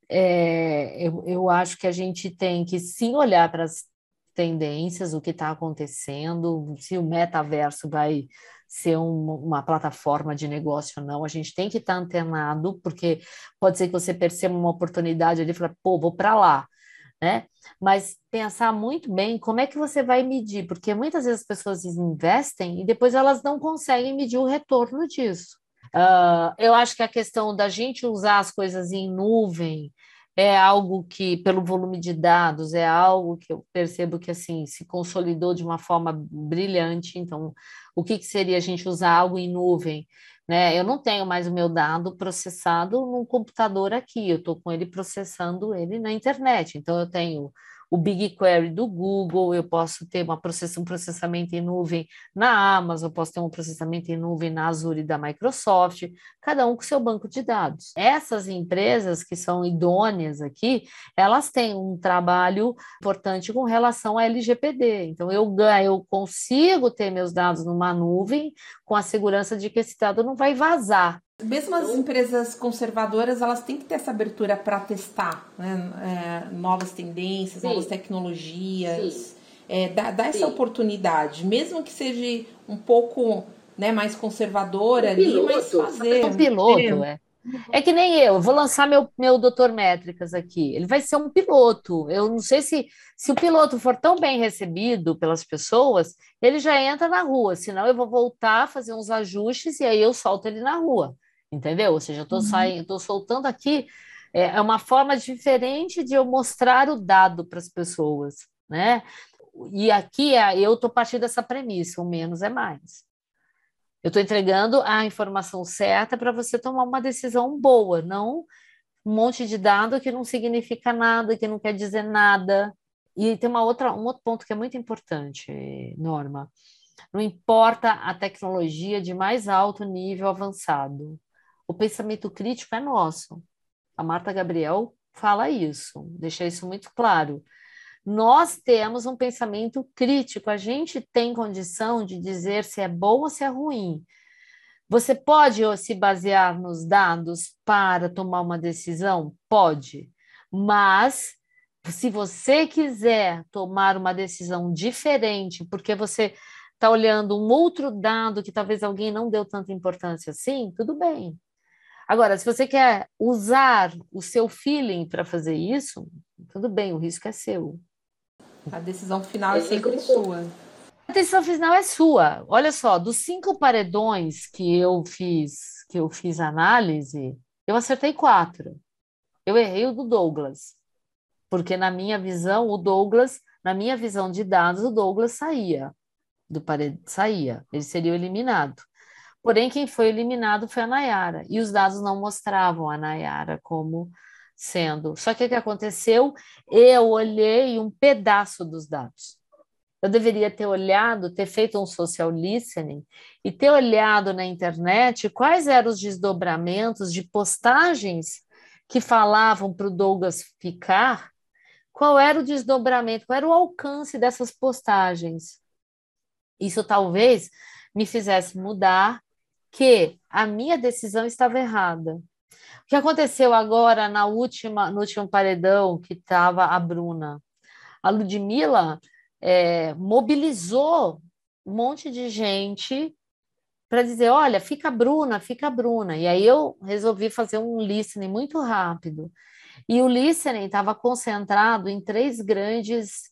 é, eu, eu acho que a gente tem que sim olhar para as tendências, o que está acontecendo, se o metaverso vai ser um, uma plataforma de negócio ou não, a gente tem que estar tá antenado, porque pode ser que você perceba uma oportunidade ali e fale, pô, vou para lá, né? Mas pensar muito bem como é que você vai medir, porque muitas vezes as pessoas investem e depois elas não conseguem medir o retorno disso. Uh, eu acho que a questão da gente usar as coisas em nuvem, é algo que, pelo volume de dados, é algo que eu percebo que assim se consolidou de uma forma brilhante. Então, o que, que seria a gente usar algo em nuvem? Né? Eu não tenho mais o meu dado processado num computador aqui, eu estou com ele processando ele na internet. Então, eu tenho o BigQuery do Google, eu posso ter uma process, um processamento em nuvem na Amazon, eu posso ter um processamento em nuvem na Azure da Microsoft, cada um com seu banco de dados. Essas empresas que são idôneas aqui, elas têm um trabalho importante com relação à LGPD. Então, eu ganho, eu consigo ter meus dados numa nuvem com a segurança de que esse dado não vai vazar.
Mesmo as empresas conservadoras, elas têm que ter essa abertura para testar né? é, novas tendências, Sim. novas tecnologias, é, dar, dar essa oportunidade, mesmo que seja um pouco né, mais conservadora um ali, piloto. mas fazer.
Um piloto, é. É que nem eu, eu vou lançar meu, meu Doutor Métricas aqui. Ele vai ser um piloto. Eu não sei se, se o piloto for tão bem recebido pelas pessoas, ele já entra na rua. Senão eu vou voltar a fazer uns ajustes e aí eu solto ele na rua entendeu? Ou seja, eu estou uhum. saindo, estou soltando aqui é, é uma forma diferente de eu mostrar o dado para as pessoas, né? E aqui é, eu estou partindo dessa premissa: o menos é mais. Eu estou entregando a informação certa para você tomar uma decisão boa, não um monte de dado que não significa nada, que não quer dizer nada. E tem uma outra, um outro ponto que é muito importante, Norma. Não importa a tecnologia de mais alto nível avançado o pensamento crítico é nosso. A Marta Gabriel fala isso, deixa isso muito claro. Nós temos um pensamento crítico, a gente tem condição de dizer se é bom ou se é ruim. Você pode se basear nos dados para tomar uma decisão? Pode, mas se você quiser tomar uma decisão diferente, porque você está olhando um outro dado que talvez alguém não deu tanta importância assim, tudo bem. Agora, se você quer usar o seu feeling para fazer isso, tudo bem, o risco é seu.
A decisão final é sempre sua.
A decisão final é sua. Olha só, dos cinco paredões que eu fiz, que eu fiz análise, eu acertei quatro. Eu errei o do Douglas, porque na minha visão, o Douglas, na minha visão de dados, o Douglas saía do paredão, saía, ele seria eliminado. Porém, quem foi eliminado foi a Nayara, e os dados não mostravam a Nayara como sendo. Só que o que aconteceu? Eu olhei um pedaço dos dados. Eu deveria ter olhado, ter feito um social listening e ter olhado na internet quais eram os desdobramentos de postagens que falavam para o Douglas ficar, qual era o desdobramento, qual era o alcance dessas postagens. Isso talvez me fizesse mudar que a minha decisão estava errada. O que aconteceu agora na última, no último paredão que estava a Bruna? A Ludmilla é, mobilizou um monte de gente para dizer, olha, fica a Bruna, fica a Bruna. E aí eu resolvi fazer um listening muito rápido. E o listening estava concentrado em três grandes,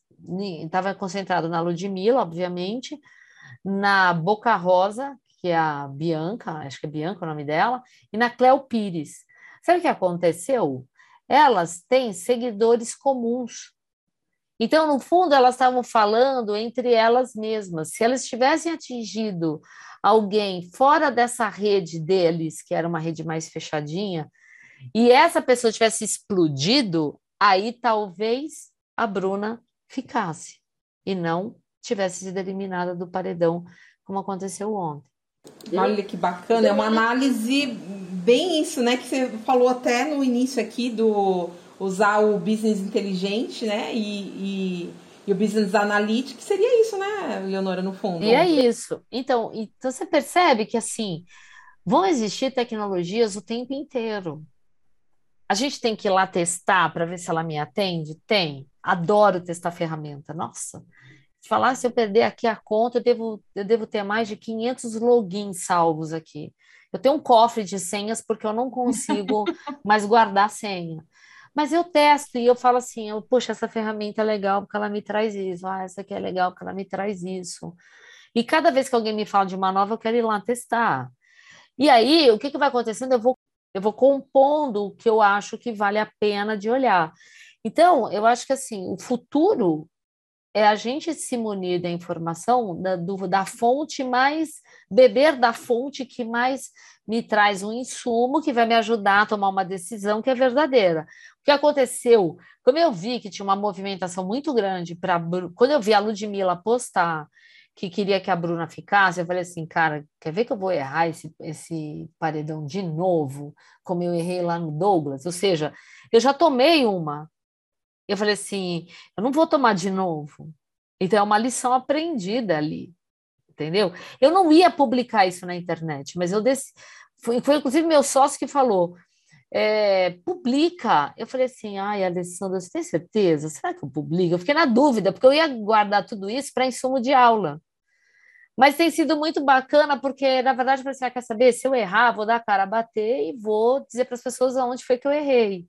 estava concentrado na Ludmilla, obviamente, na Boca Rosa, que é a Bianca, acho que é Bianca o nome dela, e na Cleo Pires. Sabe o que aconteceu? Elas têm seguidores comuns. Então, no fundo, elas estavam falando entre elas mesmas. Se elas tivessem atingido alguém fora dessa rede deles, que era uma rede mais fechadinha, e essa pessoa tivesse explodido, aí talvez a Bruna ficasse e não tivesse sido eliminada do paredão, como aconteceu ontem.
Olha que bacana, é uma análise bem isso, né? Que você falou até no início aqui do usar o business inteligente, né? E, e, e o business analytics seria isso, né, Leonora, no fundo?
E é isso. Então, então você percebe que assim vão existir tecnologias o tempo inteiro. A gente tem que ir lá testar para ver se ela me atende? Tem. Adoro testar ferramenta. Nossa, falar, se eu perder aqui a conta, eu devo, eu devo ter mais de 500 logins salvos aqui. Eu tenho um cofre de senhas porque eu não consigo mais guardar senha. Mas eu testo e eu falo assim, eu, poxa, essa ferramenta é legal porque ela me traz isso. Ah, essa aqui é legal porque ela me traz isso. E cada vez que alguém me fala de uma nova, eu quero ir lá testar. E aí, o que, que vai acontecendo? Eu vou eu vou compondo o que eu acho que vale a pena de olhar. Então, eu acho que assim, o futuro é a gente se munir da informação da, do, da fonte mais, beber da fonte que mais me traz um insumo que vai me ajudar a tomar uma decisão que é verdadeira. O que aconteceu? Como eu vi que tinha uma movimentação muito grande para. Quando eu vi a Ludmilla postar que queria que a Bruna ficasse, eu falei assim, cara, quer ver que eu vou errar esse, esse paredão de novo, como eu errei lá no Douglas? Ou seja, eu já tomei uma, eu falei assim, eu não vou tomar de novo. Então é uma lição aprendida ali, entendeu? Eu não ia publicar isso na internet, mas eu desse, foi, foi inclusive meu sócio que falou, é, publica. Eu falei assim, ai, Alessandra, você tem certeza? Será que eu publico? Eu fiquei na dúvida, porque eu ia guardar tudo isso para insumo de aula. Mas tem sido muito bacana, porque, na verdade, você quer saber? Se eu errar, vou dar a cara a bater e vou dizer para as pessoas aonde foi que eu errei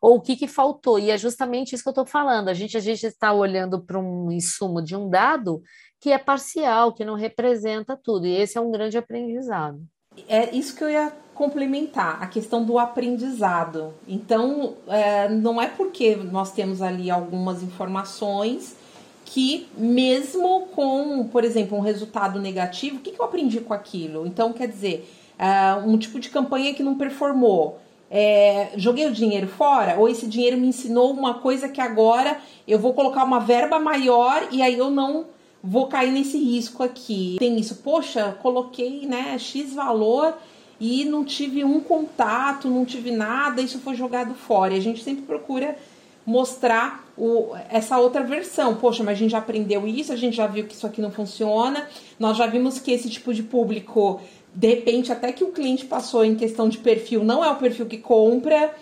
ou o que, que faltou. E é justamente isso que eu estou falando. A gente a gente está olhando para um insumo de um dado que é parcial, que não representa tudo. E esse é um grande aprendizado.
É isso que eu ia complementar, a questão do aprendizado. Então, é, não é porque nós temos ali algumas informações que, mesmo com, por exemplo, um resultado negativo, o que, que eu aprendi com aquilo? Então, quer dizer, é, um tipo de campanha que não performou é, joguei o dinheiro fora ou esse dinheiro me ensinou uma coisa que agora eu vou colocar uma verba maior e aí eu não vou cair nesse risco aqui. Tem isso, poxa, coloquei né, X valor e não tive um contato, não tive nada, isso foi jogado fora. E a gente sempre procura mostrar o, essa outra versão. Poxa, mas a gente já aprendeu isso, a gente já viu que isso aqui não funciona, nós já vimos que esse tipo de público de repente, até que o cliente passou em questão de perfil, não é o perfil que compra.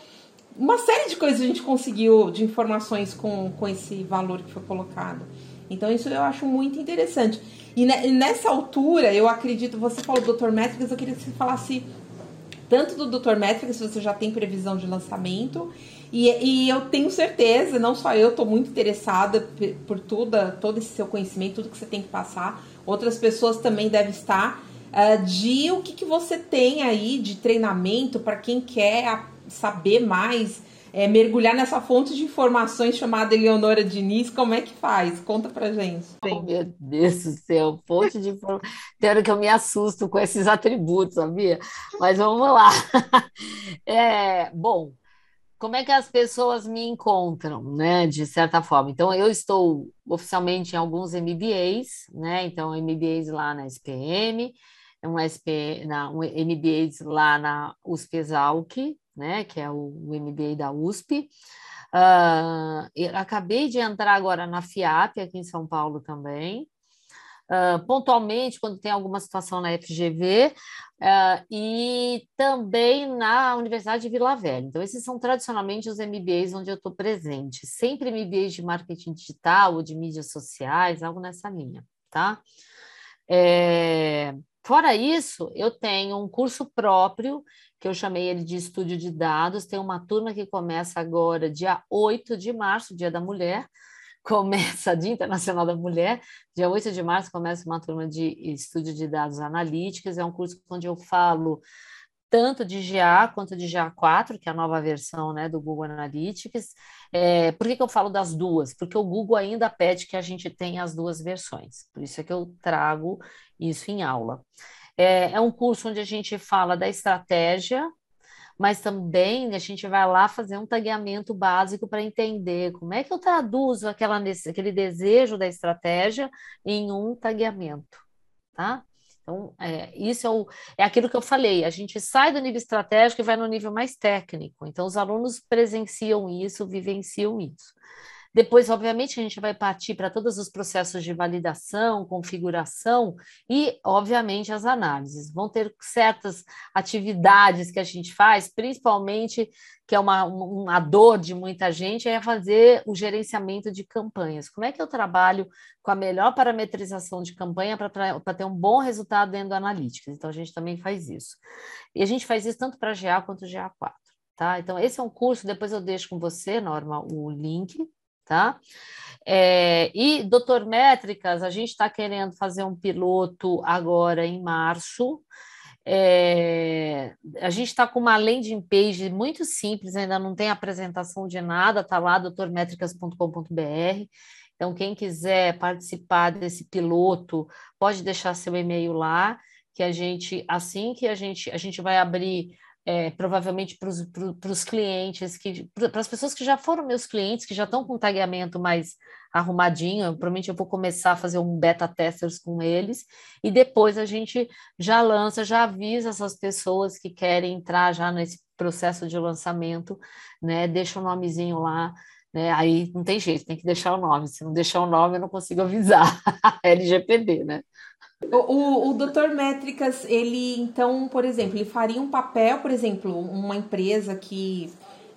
Uma série de coisas a gente conseguiu de informações com, com esse valor que foi colocado. Então, isso eu acho muito interessante. E, nessa altura, eu acredito, você falou do Dr. Métricas, eu queria que você falasse tanto do Dr. Métricas, se você já tem previsão de lançamento. E, e eu tenho certeza, não só eu, estou muito interessada por toda, todo esse seu conhecimento, tudo que você tem que passar. Outras pessoas também devem estar uh, de o que, que você tem aí de treinamento para quem quer saber mais, é, mergulhar nessa fonte de informações chamada Eleonora Diniz, como é que faz? Conta pra gente.
Oh, meu Deus do céu, fonte de informação. Tem que eu me assusto com esses atributos, sabia? Mas vamos lá. É, bom, como é que as pessoas me encontram, né, de certa forma? Então, eu estou oficialmente em alguns MBAs, né, então, MBAs lá na SPM, um SP, na, um MBA lá na USP Exalc, né, que é o, o MBA da USP. Uh, acabei de entrar agora na FIAP, aqui em São Paulo também. Uh, pontualmente, quando tem alguma situação na FGV, uh, ah, e também na Universidade de Vila Velha. Então, esses são tradicionalmente os MBAs onde eu estou presente. Sempre MBAs de marketing digital ou de mídias sociais, algo nessa linha, tá? É, Fora isso, eu tenho um curso próprio, que eu chamei ele de Estúdio de Dados. Tem uma turma que começa agora, dia 8 de março, Dia da Mulher. Começa, Dia Internacional da Mulher. Dia 8 de março começa uma turma de Estúdio de Dados Analíticas. É um curso onde eu falo tanto de GA quanto de GA4, que é a nova versão né, do Google Analytics. É, por que, que eu falo das duas? Porque o Google ainda pede que a gente tenha as duas versões. Por isso é que eu trago isso em aula. É, é um curso onde a gente fala da estratégia, mas também a gente vai lá fazer um tagueamento básico para entender como é que eu traduzo aquela, aquele desejo da estratégia em um tagueamento, tá? Então, é, isso é, o, é aquilo que eu falei, a gente sai do nível estratégico e vai no nível mais técnico. Então, os alunos presenciam isso, vivenciam isso. Depois, obviamente, a gente vai partir para todos os processos de validação, configuração e, obviamente, as análises. Vão ter certas atividades que a gente faz, principalmente, que é uma, uma dor de muita gente, é fazer o gerenciamento de campanhas. Como é que eu trabalho com a melhor parametrização de campanha para ter um bom resultado dentro do Analytics? Então, a gente também faz isso. E a gente faz isso tanto para GA quanto GA4. Tá? Então, esse é um curso, depois eu deixo com você, Norma, o link, tá? É, e Doutor Métricas, a gente está querendo fazer um piloto agora em março. É, a gente está com uma landing page muito simples, ainda não tem apresentação de nada, está lá doutormétricas.com.br. Então, quem quiser participar desse piloto, pode deixar seu e-mail lá, que a gente, assim que a gente, a gente vai abrir é, provavelmente para os clientes, para as pessoas que já foram meus clientes, que já estão com tagueamento mais arrumadinho, provavelmente eu vou começar a fazer um beta testers com eles, e depois a gente já lança, já avisa essas pessoas que querem entrar já nesse processo de lançamento, né? Deixa o nomezinho lá, né? Aí não tem jeito, tem que deixar o nome. Se não deixar o nome, eu não consigo avisar. LGPD, né?
O, o, o doutor Métricas, ele então, por exemplo, ele faria um papel, por exemplo, uma empresa que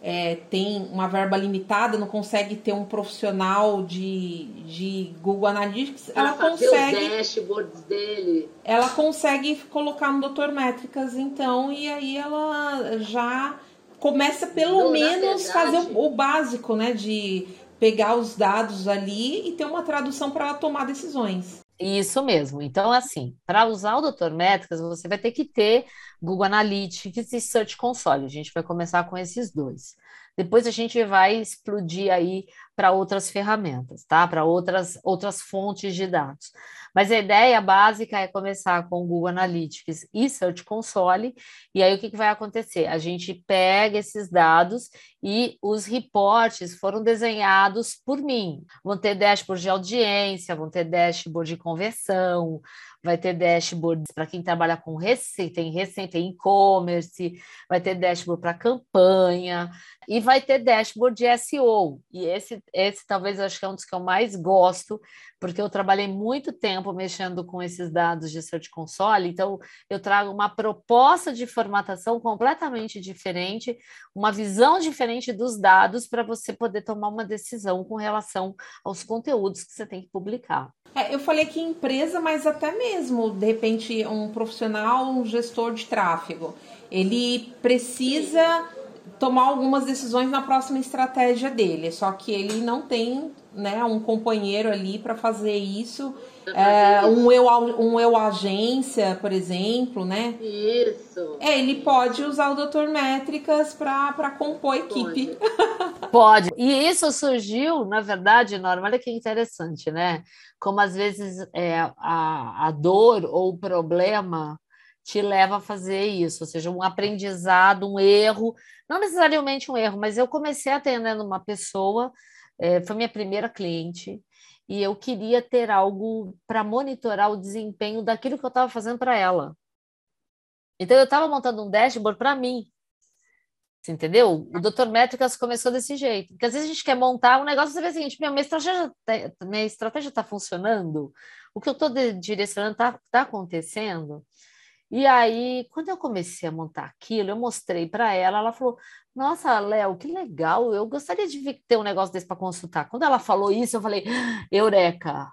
é, tem uma verba limitada, não consegue ter um profissional de, de Google Analytics, ela consegue.
Os dashboards dele.
Ela consegue colocar no doutor Métricas, então, e aí ela já começa pelo não, menos fazer o, o, básico, né? De pegar os dados ali e ter uma tradução para ela tomar decisões.
Isso mesmo. Então, assim, para usar o Doutor Métricas, você vai ter que ter Google Analytics e Search Console. A gente vai começar com esses dois. Depois a gente vai explodir aí para outras ferramentas, tá? Para outras, outras fontes de dados. Mas a ideia básica é começar com o Google Analytics e Search Console, e aí o que, que vai acontecer? A gente pega esses dados e os reportes foram desenhados por mim. Vão ter dashboard de audiência, vão ter dashboard de conversão, vai ter dashboard para quem trabalha com receita, tem receita em e-commerce, vai ter dashboard para campanha e vai ter dashboard de SEO. E esse, esse talvez eu acho que é um dos que eu mais gosto, porque eu trabalhei muito tempo mexendo com esses dados de Search Console, então eu trago uma proposta de formatação completamente diferente, uma visão diferente dos dados para você poder tomar uma decisão com relação aos conteúdos que você tem que publicar.
É, eu falei que empresa, mas até mesmo, de repente, um profissional, um gestor de tráfego, ele precisa tomar algumas decisões na próxima estratégia dele, só que ele não tem né, um companheiro ali para fazer isso. É, um, eu, um eu agência, por exemplo, né?
Isso.
É, ele pode usar o Doutor Métricas para compor a equipe.
Pode. pode. E isso surgiu, na verdade, Norma, olha que interessante, né? Como às vezes é, a, a dor ou o problema te leva a fazer isso, ou seja, um aprendizado, um erro, não necessariamente um erro, mas eu comecei atendendo uma pessoa, é, foi minha primeira cliente, e eu queria ter algo para monitorar o desempenho daquilo que eu estava fazendo para ela. Então, eu estava montando um dashboard para mim. Você entendeu? O Dr. Métricas começou desse jeito. Porque às vezes a gente quer montar um negócio e você vê o seguinte: minha estratégia tá, está funcionando, o que eu estou direcionando está tá acontecendo. E aí, quando eu comecei a montar aquilo, eu mostrei para ela, ela falou: Nossa, Léo, que legal, eu gostaria de ter um negócio desse para consultar. Quando ela falou isso, eu falei: Eureka!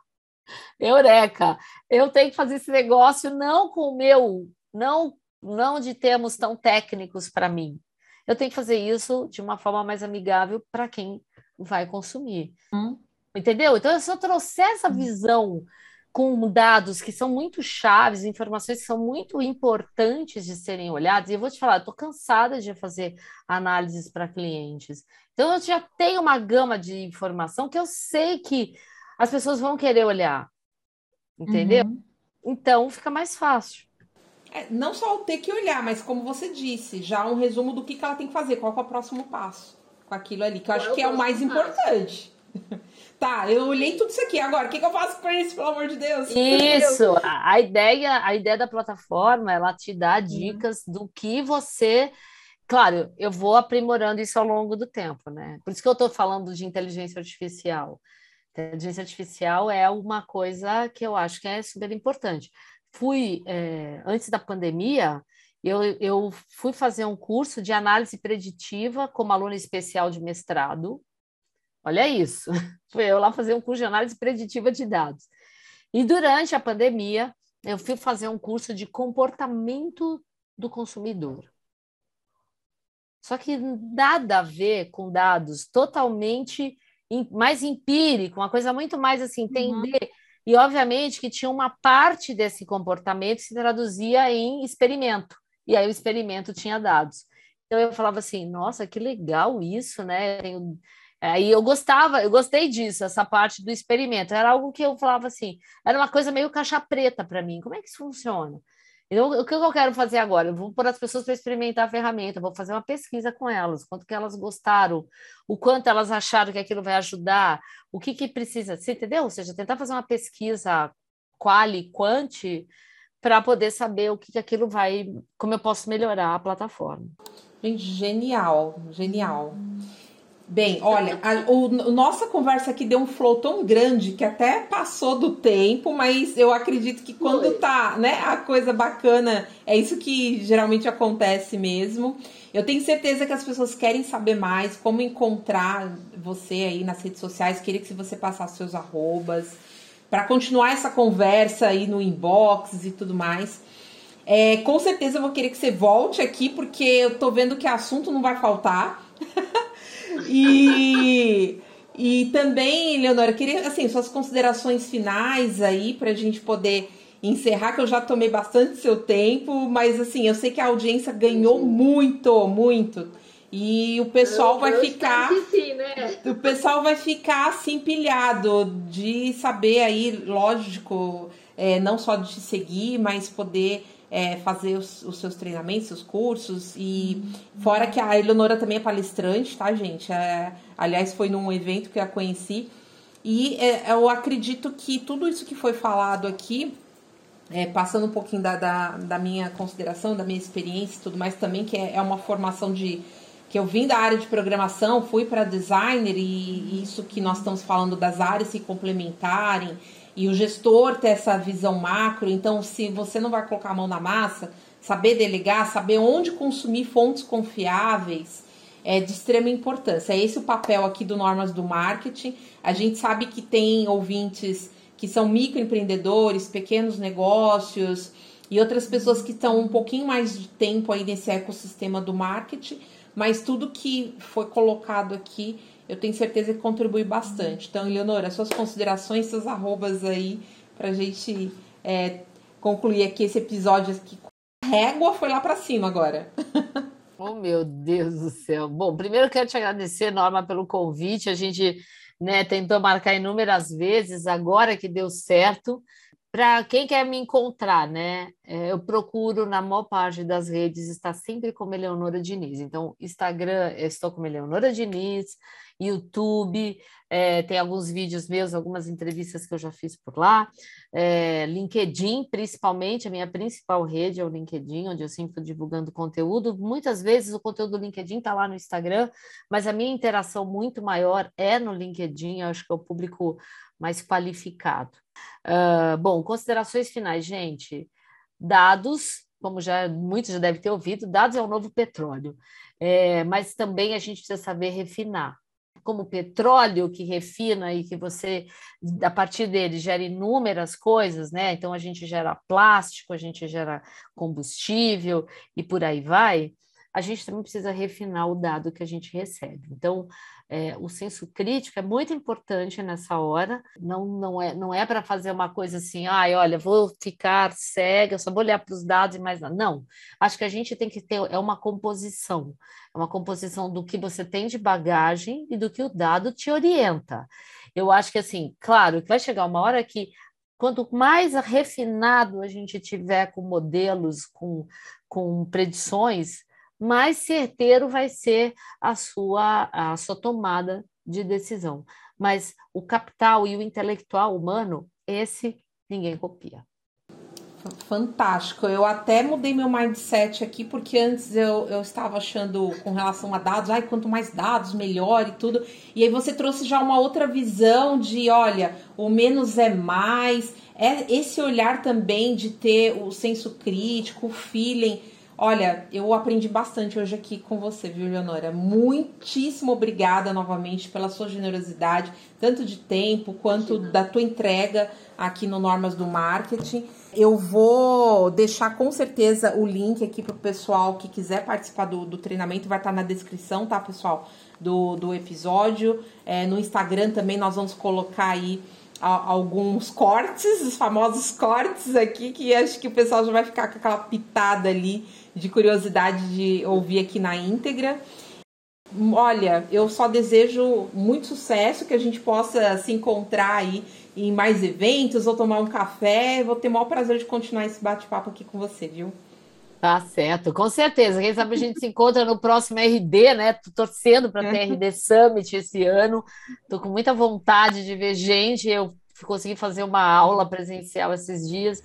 Eureka! Eu tenho que fazer esse negócio não com o meu, não, não de termos tão técnicos para mim. Eu tenho que fazer isso de uma forma mais amigável para quem vai consumir. Hum. Entendeu? Então, se eu trouxer essa hum. visão com dados que são muito chaves, informações que são muito importantes de serem olhadas. E eu vou te falar, estou cansada de fazer análises para clientes. Então, eu já tenho uma gama de informação que eu sei que as pessoas vão querer olhar. Entendeu? Uhum. Então, fica mais fácil.
É, não só ter que olhar, mas como você disse, já um resumo do que, que ela tem que fazer, qual é o próximo passo com aquilo ali, que eu acho é que é o mais passo? importante. Tá, eu olhei tudo isso aqui. Agora, o que, que eu faço com isso, pelo amor de Deus?
Isso, a, ideia, a ideia da plataforma, ela te dá uhum. dicas uhum. do que você. Claro, eu vou aprimorando isso ao longo do tempo, né? Por isso que eu estou falando de inteligência artificial. Inteligência artificial é uma coisa que eu acho que é super importante. Fui, é, antes da pandemia, eu, eu fui fazer um curso de análise preditiva como aluna especial de mestrado, Olha isso. Fui eu lá fazer um curso de análise preditiva de dados. E durante a pandemia, eu fui fazer um curso de comportamento do consumidor. Só que nada a ver com dados totalmente mais empírico, uma coisa muito mais assim, uhum. entender uhum. E, obviamente, que tinha uma parte desse comportamento que se traduzia em experimento. E aí o experimento tinha dados. Então eu falava assim, nossa, que legal isso, né? Aí eu gostava, eu gostei disso, essa parte do experimento. Era algo que eu falava assim, era uma coisa meio caixa preta para mim. Como é que isso funciona? Então, o que eu quero fazer agora? Eu vou pôr as pessoas para experimentar a ferramenta, vou fazer uma pesquisa com elas, quanto que elas gostaram, o quanto elas acharam que aquilo vai ajudar, o que, que precisa, você entendeu? Ou seja, tentar fazer uma pesquisa quali, quanti, para poder saber o que, que aquilo vai, como eu posso melhorar a plataforma.
Gente, genial, genial. Bem, olha, a, o, nossa conversa aqui deu um flow tão grande que até passou do tempo, mas eu acredito que quando tá, né, a coisa bacana, é isso que geralmente acontece mesmo. Eu tenho certeza que as pessoas querem saber mais como encontrar você aí nas redes sociais. Queria que você passasse seus arrobas para continuar essa conversa aí no inbox e tudo mais. É, com certeza eu vou querer que você volte aqui, porque eu tô vendo que assunto não vai faltar. E, e também, Leonora, queria assim, suas considerações finais aí para a gente poder encerrar, que eu já tomei bastante seu tempo, mas assim, eu sei que a audiência ganhou muito, muito. E o pessoal eu, vai eu ficar. Sim, né? O pessoal vai ficar assim pilhado de saber aí, lógico, é, não só de te seguir, mas poder é, fazer os, os, seus treinamentos, seus cursos. E fora que a Eleonora também é palestrante, tá, gente? É, aliás, foi num evento que eu a conheci. E é, eu acredito que tudo isso que foi falado aqui, é, passando um pouquinho da, da, da, minha consideração, da minha experiência e tudo mais também, que é, é uma formação de que eu vim da área de programação, fui para designer e isso que nós estamos falando das áreas se complementarem e o gestor ter essa visão macro. Então, se você não vai colocar a mão na massa, saber delegar, saber onde consumir fontes confiáveis é de extrema importância. É esse o papel aqui do Normas do Marketing. A gente sabe que tem ouvintes que são microempreendedores, pequenos negócios e outras pessoas que estão um pouquinho mais de tempo aí nesse ecossistema do marketing, mas tudo que foi colocado aqui eu tenho certeza que contribui bastante. Então, Eleonora, suas considerações, seus arrobas aí, para a gente é, concluir aqui esse episódio. A régua foi lá para cima agora.
Oh, meu Deus do céu. Bom, primeiro quero te agradecer, Norma, pelo convite. A gente né, tentou marcar inúmeras vezes, agora que deu certo. Para quem quer me encontrar, né? É, eu procuro na maior parte das redes estar sempre como Eleonora Diniz. Então, Instagram, estou como Eleonora Diniz, YouTube, é, tem alguns vídeos meus, algumas entrevistas que eu já fiz por lá, é, LinkedIn, principalmente, a minha principal rede é o LinkedIn, onde eu sempre estou divulgando conteúdo. Muitas vezes o conteúdo do LinkedIn está lá no Instagram, mas a minha interação muito maior é no LinkedIn, eu acho que é o público mais qualificado. Uh, bom, considerações finais, gente. Dados, como já muitos já devem ter ouvido, dados é o novo petróleo. É, mas também a gente precisa saber refinar como petróleo que refina e que você, a partir dele, gera inúmeras coisas, né? Então a gente gera plástico, a gente gera combustível e por aí vai. A gente também precisa refinar o dado que a gente recebe. Então, é, o senso crítico é muito importante nessa hora. Não, não é, não é para fazer uma coisa assim, ai, olha, vou ficar cega, só vou olhar para os dados e mais nada. Não. Acho que a gente tem que ter é uma composição, é uma composição do que você tem de bagagem e do que o dado te orienta. Eu acho que assim, claro, que vai chegar uma hora que quanto mais refinado a gente tiver com modelos, com, com predições, mais certeiro vai ser a sua, a sua tomada de decisão. Mas o capital e o intelectual humano, esse ninguém copia.
Fantástico. Eu até mudei meu mindset aqui, porque antes eu, eu estava achando com relação a dados, ai, quanto mais dados, melhor e tudo. E aí você trouxe já uma outra visão de, olha, o menos é mais. É esse olhar também de ter o senso crítico, o feeling Olha, eu aprendi bastante hoje aqui com você, viu, Leonora? Muitíssimo obrigada novamente pela sua generosidade, tanto de tempo quanto da tua entrega aqui no Normas do Marketing. Eu vou deixar com certeza o link aqui para o pessoal que quiser participar do, do treinamento, vai estar na descrição, tá, pessoal? Do, do episódio. É, no Instagram também nós vamos colocar aí alguns cortes, os famosos cortes aqui, que acho que o pessoal já vai ficar com aquela pitada ali de curiosidade de ouvir aqui na íntegra. Olha, eu só desejo muito sucesso, que a gente possa se encontrar aí em mais eventos ou tomar um café. Vou ter o maior prazer de continuar esse bate-papo aqui com você, viu?
Tá certo, com certeza. Quem sabe a gente se encontra no próximo RD, né? Tô torcendo para ter RD Summit esse ano. Tô com muita vontade de ver gente. Eu consegui fazer uma aula presencial esses dias.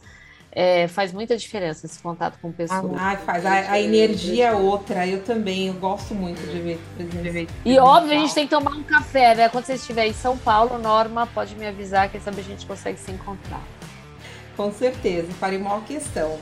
É, faz muita diferença esse contato com pessoas.
Ah, faz. A, a, energia é outra. Eu também. Eu gosto muito de ver. De ver
e óbvio, a gente tem que tomar um café, né? Quando você estiver em São Paulo, Norma, pode me avisar. Quem sabe a gente consegue se encontrar.
Com certeza. Farei uma questão.